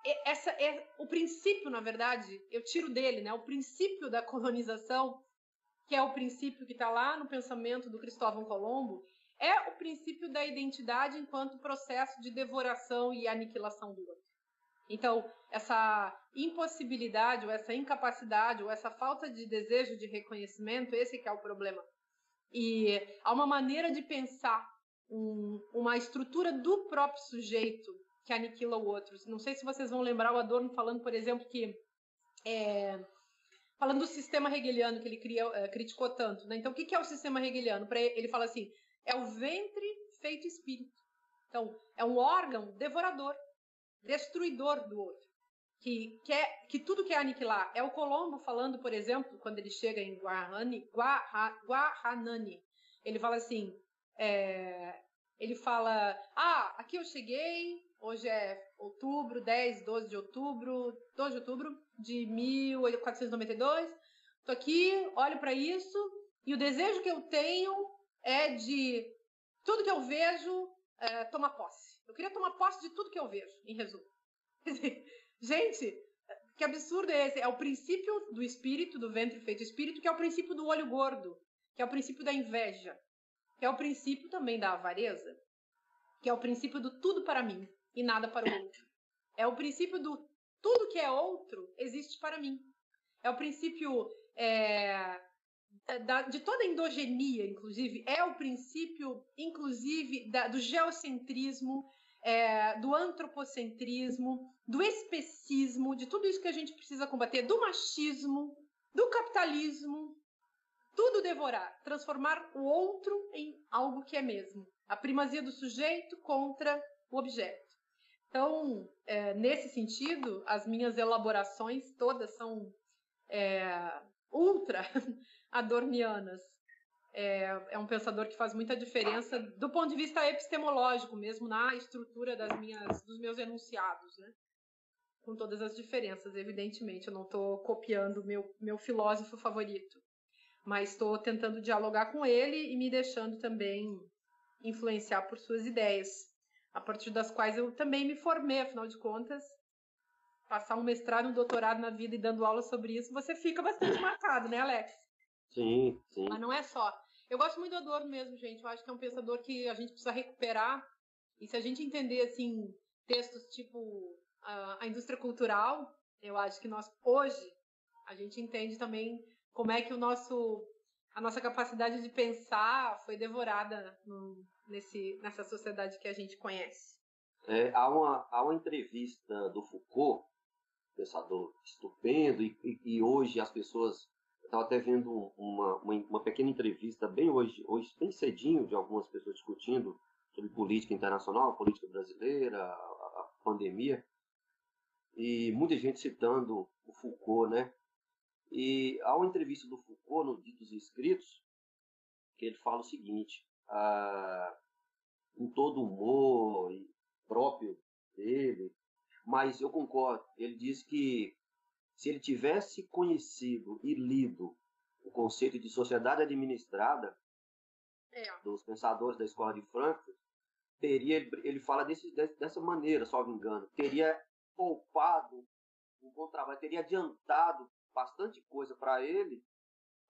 S4: é, essa é o princípio, na verdade, eu tiro dele, né? O princípio da colonização, que é o princípio que está lá no pensamento do Cristóvão Colombo, é o princípio da identidade enquanto processo de devoração e aniquilação do outro. Então, essa impossibilidade, ou essa incapacidade, ou essa falta de desejo de reconhecimento, esse que é o problema. E há uma maneira de pensar um, uma estrutura do próprio sujeito que aniquila o outro. Não sei se vocês vão lembrar o Adorno falando, por exemplo, que é, falando do sistema hegeliano que ele cria, é, criticou tanto. Né? Então, o que é o sistema hegeliano? Ele, ele fala assim: é o ventre feito espírito. Então, é um órgão devorador, destruidor do outro. Que, quer, que tudo quer aniquilar. É o Colombo falando, por exemplo, quando ele chega em Guarani, Guaranani, ele fala assim: é, ele fala: Ah, aqui eu cheguei, hoje é outubro, 10, 12 de outubro, 12 de outubro de 1492. Tô aqui, olho para isso, e o desejo que eu tenho é de tudo que eu vejo é, tomar posse. Eu queria tomar posse de tudo que eu vejo, em resumo. <laughs> Gente, que absurdo é esse? É o princípio do espírito, do ventre feito espírito, que é o princípio do olho gordo, que é o princípio da inveja que é o princípio também da avareza, que é o princípio do tudo para mim e nada para o outro. É o princípio do tudo que é outro existe para mim. É o princípio é, da, de toda endogenia, inclusive. É o princípio, inclusive, da, do geocentrismo, é, do antropocentrismo, do especismo, de tudo isso que a gente precisa combater, do machismo, do capitalismo, tudo devorar, transformar o outro em algo que é mesmo. A primazia do sujeito contra o objeto. Então, é, nesse sentido, as minhas elaborações todas são é, ultra <laughs> adornianas. É, é, um pensador que faz muita diferença do ponto de vista epistemológico, mesmo na estrutura das minhas, dos meus enunciados, né? Com todas as diferenças, evidentemente. Eu não estou copiando meu meu filósofo favorito mas estou tentando dialogar com ele e me deixando também influenciar por suas ideias, a partir das quais eu também me formei, afinal de contas, passar um mestrado, um doutorado na vida e dando aula sobre isso, você fica bastante <laughs> marcado, né, Alex?
S3: Sim, sim.
S4: Mas não é só. Eu gosto muito do Adorno mesmo, gente. Eu acho que é um pensador que a gente precisa recuperar. E se a gente entender, assim, textos tipo a, a indústria cultural, eu acho que nós, hoje, a gente entende também como é que o nosso a nossa capacidade de pensar foi devorada no, nesse, nessa sociedade que a gente conhece.
S3: É, há, uma, há uma entrevista do Foucault, pensador estupendo, e, e, hoje as pessoas. Eu estava até vendo uma, uma, uma, pequena entrevista bem hoje, hoje, bem cedinho, de algumas pessoas discutindo sobre política internacional, política brasileira, a, a pandemia, e muita gente citando o Foucault, né? E há uma entrevista do Foucault no Ditos e Escritos, que ele fala o seguinte, ah, com todo o humor próprio dele, mas eu concordo, ele diz que se ele tivesse conhecido e lido o conceito de sociedade administrada é. dos pensadores da escola de Frankfurt, teria, ele fala desse, dessa maneira, só me engano, teria poupado um bom trabalho, teria adiantado bastante coisa para ele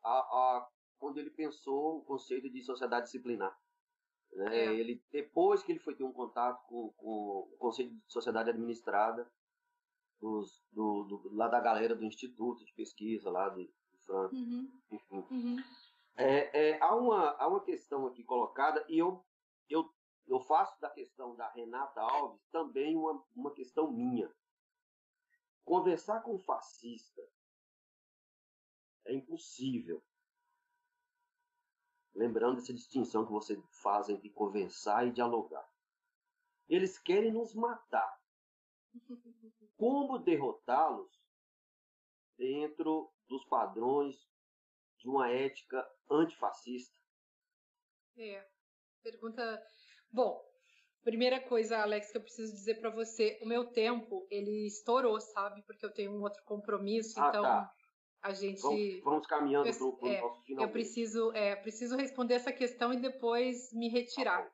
S3: a, a, quando ele pensou o conceito de sociedade disciplinar. Né? É. Ele, depois que ele foi ter um contato com, com o Conselho de Sociedade Administrada, dos, do, do, lá da galera do Instituto de Pesquisa, lá de, de França, uhum. enfim. Uhum. É, é, há, uma, há uma questão aqui colocada, e eu, eu, eu faço da questão da Renata Alves também uma, uma questão minha. Conversar com um fascista é impossível. Lembrando essa distinção que você faz entre conversar e dialogar. Eles querem nos matar. <laughs> Como derrotá-los dentro dos padrões de uma ética antifascista?
S4: É. Pergunta. Bom, primeira coisa, Alex, que eu preciso dizer para você, o meu tempo ele estourou, sabe? Porque eu tenho um outro compromisso, ah, então tá. A gente
S3: vamos, vamos caminhando para o
S4: é,
S3: nosso final.
S4: Eu preciso, é, preciso responder essa questão e depois me retirar.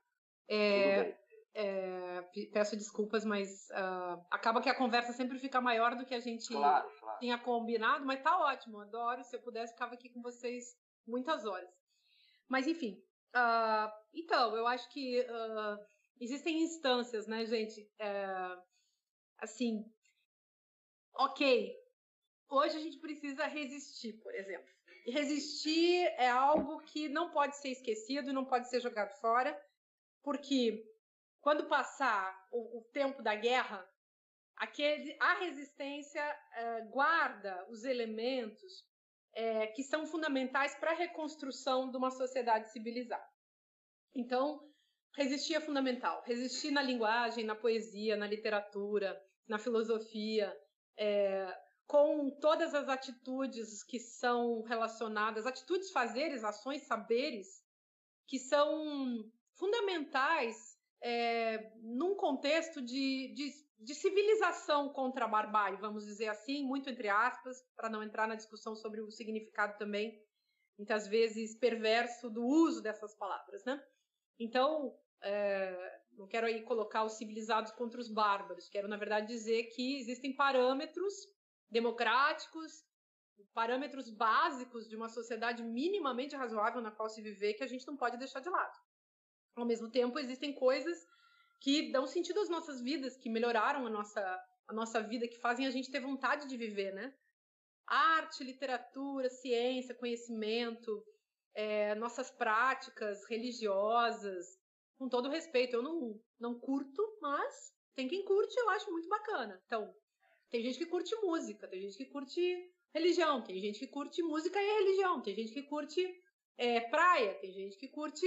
S4: É, é, peço desculpas, mas uh, acaba que a conversa sempre fica maior do que a gente
S3: claro, claro.
S4: tinha combinado, mas tá ótimo, adoro. Se eu pudesse, ficava aqui com vocês muitas horas. Mas enfim, uh, então, eu acho que uh, existem instâncias, né, gente? É, assim, ok, hoje a gente precisa resistir, por exemplo. Resistir é algo que não pode ser esquecido, não pode ser jogado fora, porque quando passar o, o tempo da guerra, aquele, a resistência é, guarda os elementos é, que são fundamentais para a reconstrução de uma sociedade civilizada. Então, resistir é fundamental. Resistir na linguagem, na poesia, na literatura, na filosofia, é, com todas as atitudes que são relacionadas, atitudes, fazeres, ações, saberes, que são fundamentais é, num contexto de, de, de, civilização contra a barbárie, vamos dizer assim, muito entre aspas, para não entrar na discussão sobre o significado também, muitas vezes perverso do uso dessas palavras, né? Então, é, não quero aí colocar os civilizados contra os bárbaros, quero, na verdade, dizer que existem parâmetros democráticos, parâmetros básicos de uma sociedade minimamente razoável na qual se viver que a gente não pode deixar de lado. Ao mesmo tempo, existem coisas que dão sentido às nossas vidas, que melhoraram a nossa, a nossa vida, que fazem a gente ter vontade de viver, né? Arte, literatura, ciência, conhecimento, é, nossas práticas religiosas, com todo respeito. Eu não, não curto, mas tem quem curte, eu acho muito bacana. Então, tem gente que curte música, tem gente que curte religião, tem gente que curte música e religião, tem gente que curte é, praia, tem gente que curte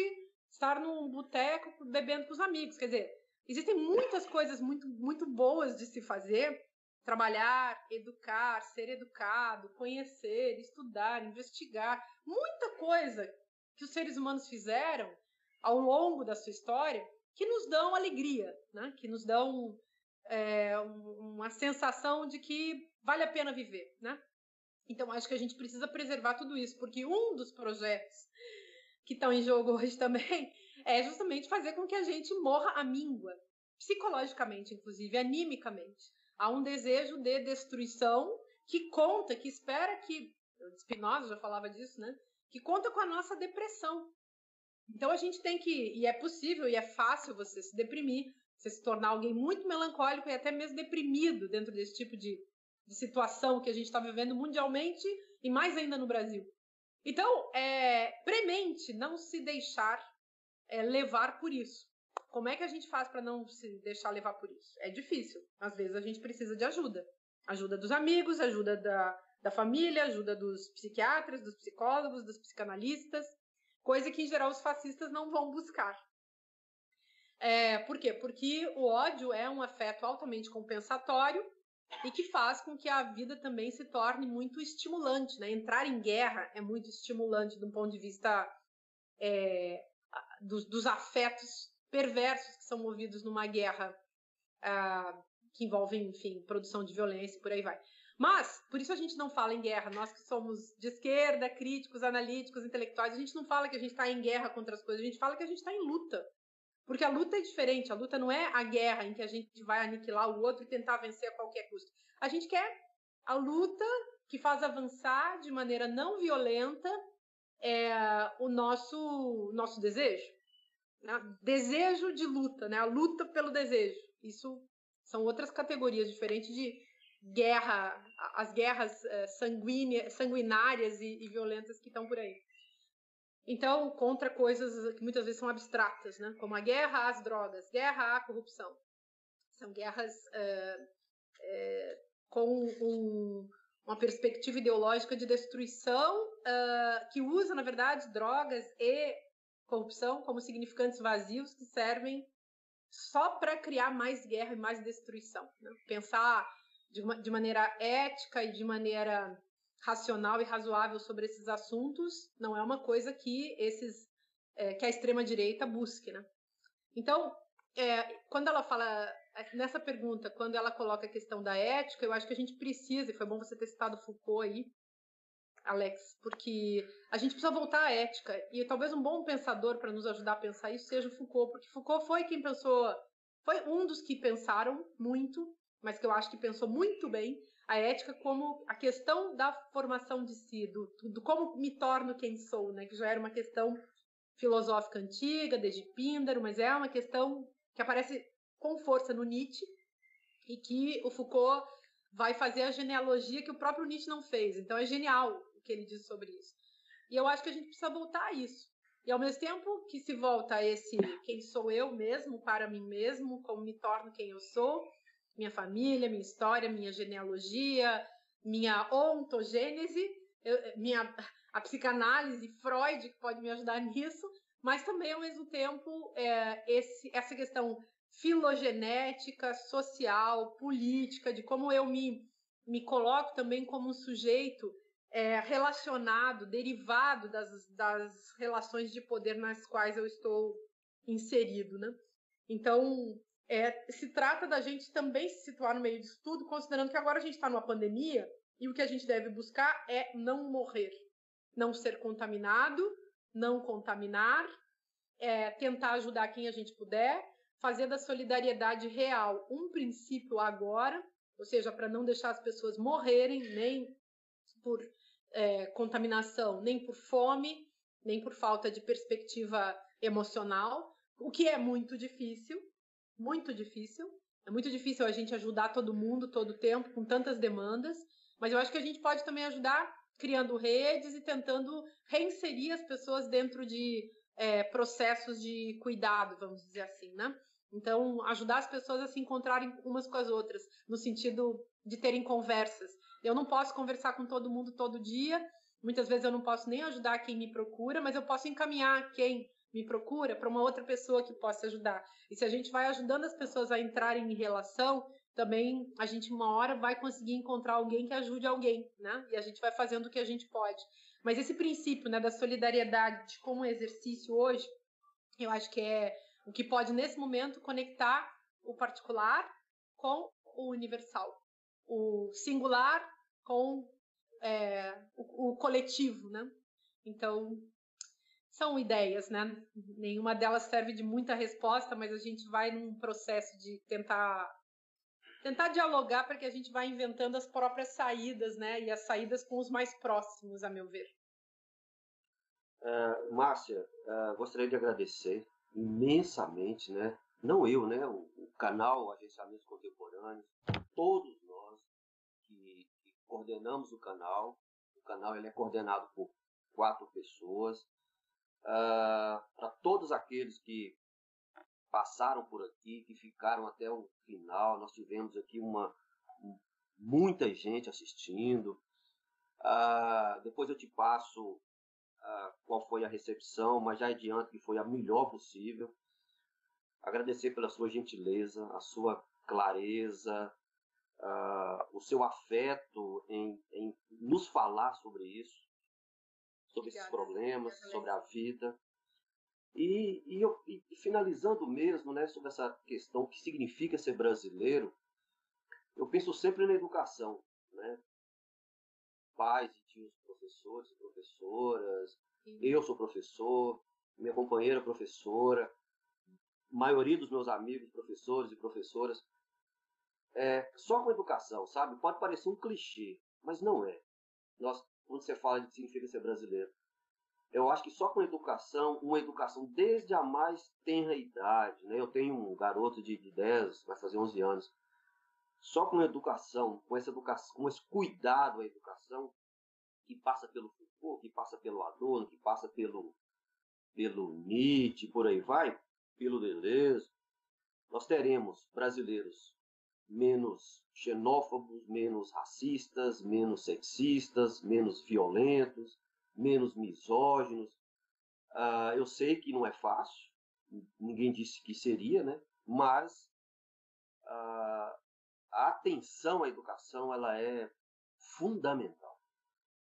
S4: estar num boteco bebendo com os amigos. Quer dizer, existem muitas coisas muito, muito boas de se fazer. Trabalhar, educar, ser educado, conhecer, estudar, investigar. Muita coisa que os seres humanos fizeram ao longo da sua história que nos dão alegria, né? que nos dão é, uma sensação de que vale a pena viver. Né? Então, acho que a gente precisa preservar tudo isso, porque um dos projetos que estão em jogo <laughs> hoje também, é justamente fazer com que a gente morra à míngua, psicologicamente, inclusive, animicamente. Há um desejo de destruição que conta, que espera que. Spinoza já falava disso, né? Que conta com a nossa depressão. Então a gente tem que. E é possível e é fácil você se deprimir, você se tornar alguém muito melancólico e até mesmo deprimido dentro desse tipo de, de situação que a gente está vivendo mundialmente e mais ainda no Brasil. Então, é premente não se deixar é, levar por isso. Como é que a gente faz para não se deixar levar por isso? É difícil. Às vezes a gente precisa de ajuda. Ajuda dos amigos, ajuda da, da família, ajuda dos psiquiatras, dos psicólogos, dos psicanalistas, coisa que em geral os fascistas não vão buscar. É, por quê? Porque o ódio é um afeto altamente compensatório e que faz com que a vida também se torne muito estimulante. Né? Entrar em guerra é muito estimulante um ponto de vista é, dos, dos, afetos perversos que são movidos numa guerra ah, que envolve, enfim, produção de violência e por aí vai. Mas, por isso a gente não fala em guerra. Nós que somos de esquerda, críticos, analíticos, intelectuais, a gente não fala que a gente está em guerra contra as coisas, a gente fala que a gente está em luta. Porque a luta é diferente, a luta não é a guerra em que a gente vai aniquilar o outro e tentar vencer a qualquer custo. A gente quer a luta que faz avançar de maneira não violenta é, o nosso, nosso desejo. né? desejo de luta, né? a luta pelo desejo. Isso são outras categorias diferentes de guerra, as guerras é, sanguinárias e, e violentas que estão por aí. Então, contra coisas que muitas vezes são abstratas, né? como a guerra às drogas, guerra à corrupção. São guerras é, é, com um, uma perspectiva ideológica de destruição uh, que usa, na verdade, drogas e corrupção como significantes vazios que servem só para criar mais guerra e mais destruição. Né? Pensar de, uma, de maneira ética e de maneira racional e razoável sobre esses assuntos não é uma coisa que esses é, que a extrema direita busque, né? Então, é, quando ela fala nessa pergunta, quando ela coloca a questão da ética, eu acho que a gente precisa, e foi bom você ter citado Foucault aí, Alex, porque a gente precisa voltar à ética. E talvez um bom pensador para nos ajudar a pensar isso seja Foucault, porque Foucault foi quem pensou, foi um dos que pensaram muito, mas que eu acho que pensou muito bem a ética como a questão da formação de si, do, do como me torno quem sou, né? Que já era uma questão filosófica antiga, desde Píndaro, mas é uma questão que aparece com força no Nietzsche e que o Foucault vai fazer a genealogia que o próprio Nietzsche não fez. Então é genial o que ele diz sobre isso. E eu acho que a gente precisa voltar a isso. E ao mesmo tempo que se volta a esse quem sou eu mesmo, para mim mesmo, como me torno quem eu sou, minha família, minha história, minha genealogia, minha ontogênese, minha a psicanálise, Freud que pode me ajudar <laughs> nisso, mas também ao mesmo tempo é, esse, essa questão filogenética, social, política, de como eu me, me coloco também como um sujeito é, relacionado, derivado das, das relações de poder nas quais eu estou inserido, né? Então, é, se trata da gente também se situar no meio disso tudo, considerando que agora a gente está numa pandemia e o que a gente deve buscar é não morrer, não ser contaminado, não contaminar, é, tentar ajudar quem a gente puder fazer da solidariedade real um princípio agora, ou seja, para não deixar as pessoas morrerem nem por é, contaminação, nem por fome, nem por falta de perspectiva emocional, o que é muito difícil, muito difícil. É muito difícil a gente ajudar todo mundo todo o tempo com tantas demandas, mas eu acho que a gente pode também ajudar criando redes e tentando reinserir as pessoas dentro de é, processos de cuidado, vamos dizer assim, né? Então, ajudar as pessoas a se encontrarem umas com as outras, no sentido de terem conversas. Eu não posso conversar com todo mundo todo dia, muitas vezes eu não posso nem ajudar quem me procura, mas eu posso encaminhar quem me procura para uma outra pessoa que possa ajudar. E se a gente vai ajudando as pessoas a entrarem em relação, também a gente uma hora vai conseguir encontrar alguém que ajude alguém, né? E a gente vai fazendo o que a gente pode. Mas esse princípio, né, da solidariedade como exercício hoje, eu acho que é o que pode, nesse momento, conectar o particular com o universal, o singular com é, o, o, coletivo, né? Então, são ideias, né? Nenhuma delas serve de muita resposta, mas a gente vai num processo de tentar tentar dialogar para que a gente vá inventando as próprias saídas, né? E as saídas com os mais próximos, a meu ver.
S3: Uh, Márcia, uh, gostaria de agradecer imensamente, né? Não eu, né? O, o canal Agenciamentos Contemporâneos, todos nós que, que, coordenamos o canal. O canal ele é coordenado por quatro pessoas. Uh, Para todos aqueles que passaram por aqui, que ficaram até o final, nós tivemos aqui uma muita gente assistindo. Uh, depois eu te passo uh, qual foi a recepção, mas já adianto que foi a melhor possível. Agradecer pela sua gentileza, a sua clareza, uh, o seu afeto em, em, nos falar sobre isso, sobre Obrigada. esses problemas, sobre a vida. E, e, eu, e, finalizando mesmo né, sobre essa questão que significa ser brasileiro, eu penso sempre na educação. Né? Pais e tios professores e professoras, Sim. eu sou professor, minha companheira é professora, maioria dos meus amigos professores e professoras. É, só com educação, sabe? Pode parecer um clichê, mas não é. Nós, quando você fala de significa ser brasileiro, eu acho que só com educação, uma educação desde a mais tenra idade, né? Eu tenho um garoto de, de 10, vai fazer 11 anos. Só com educação, com essa educação, com esse cuidado à educação, que passa pelo Foucault, que passa pelo Adorno, que passa pelo, pelo Nietzsche, por aí vai, pelo Deleuze, nós teremos brasileiros menos xenófobos, menos racistas, menos sexistas, menos violentos, menos misóginos. Uh, eu sei que não é fácil, ninguém disse que seria, né? mas uh, a atenção à educação ela é fundamental.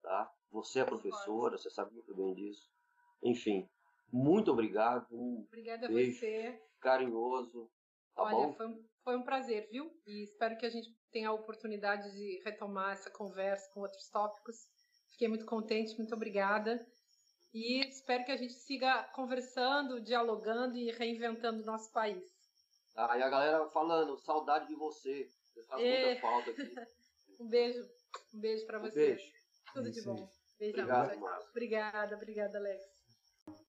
S3: Tá? Você é professora, você sabe muito bem disso. Enfim, muito obrigado. Um
S4: Obrigada a você.
S3: Carinhoso. Tá
S4: Olha,
S3: bom?
S4: Foi, foi um prazer, viu? E espero que a gente tenha a oportunidade de retomar essa conversa com outros tópicos. Fiquei muito contente, muito obrigada. E espero que a gente siga conversando, dialogando e reinventando o nosso país.
S3: Ah, e a galera falando, saudade de você. Você faz
S4: É.
S3: muita falta aqui. <laughs>
S4: Um beijo, um beijo para
S3: Um
S4: você.
S3: beijo.
S4: Tudo
S2: É
S4: de bom. Beijão.
S3: Obrigado.
S4: Obrigada, obrigada, Alex.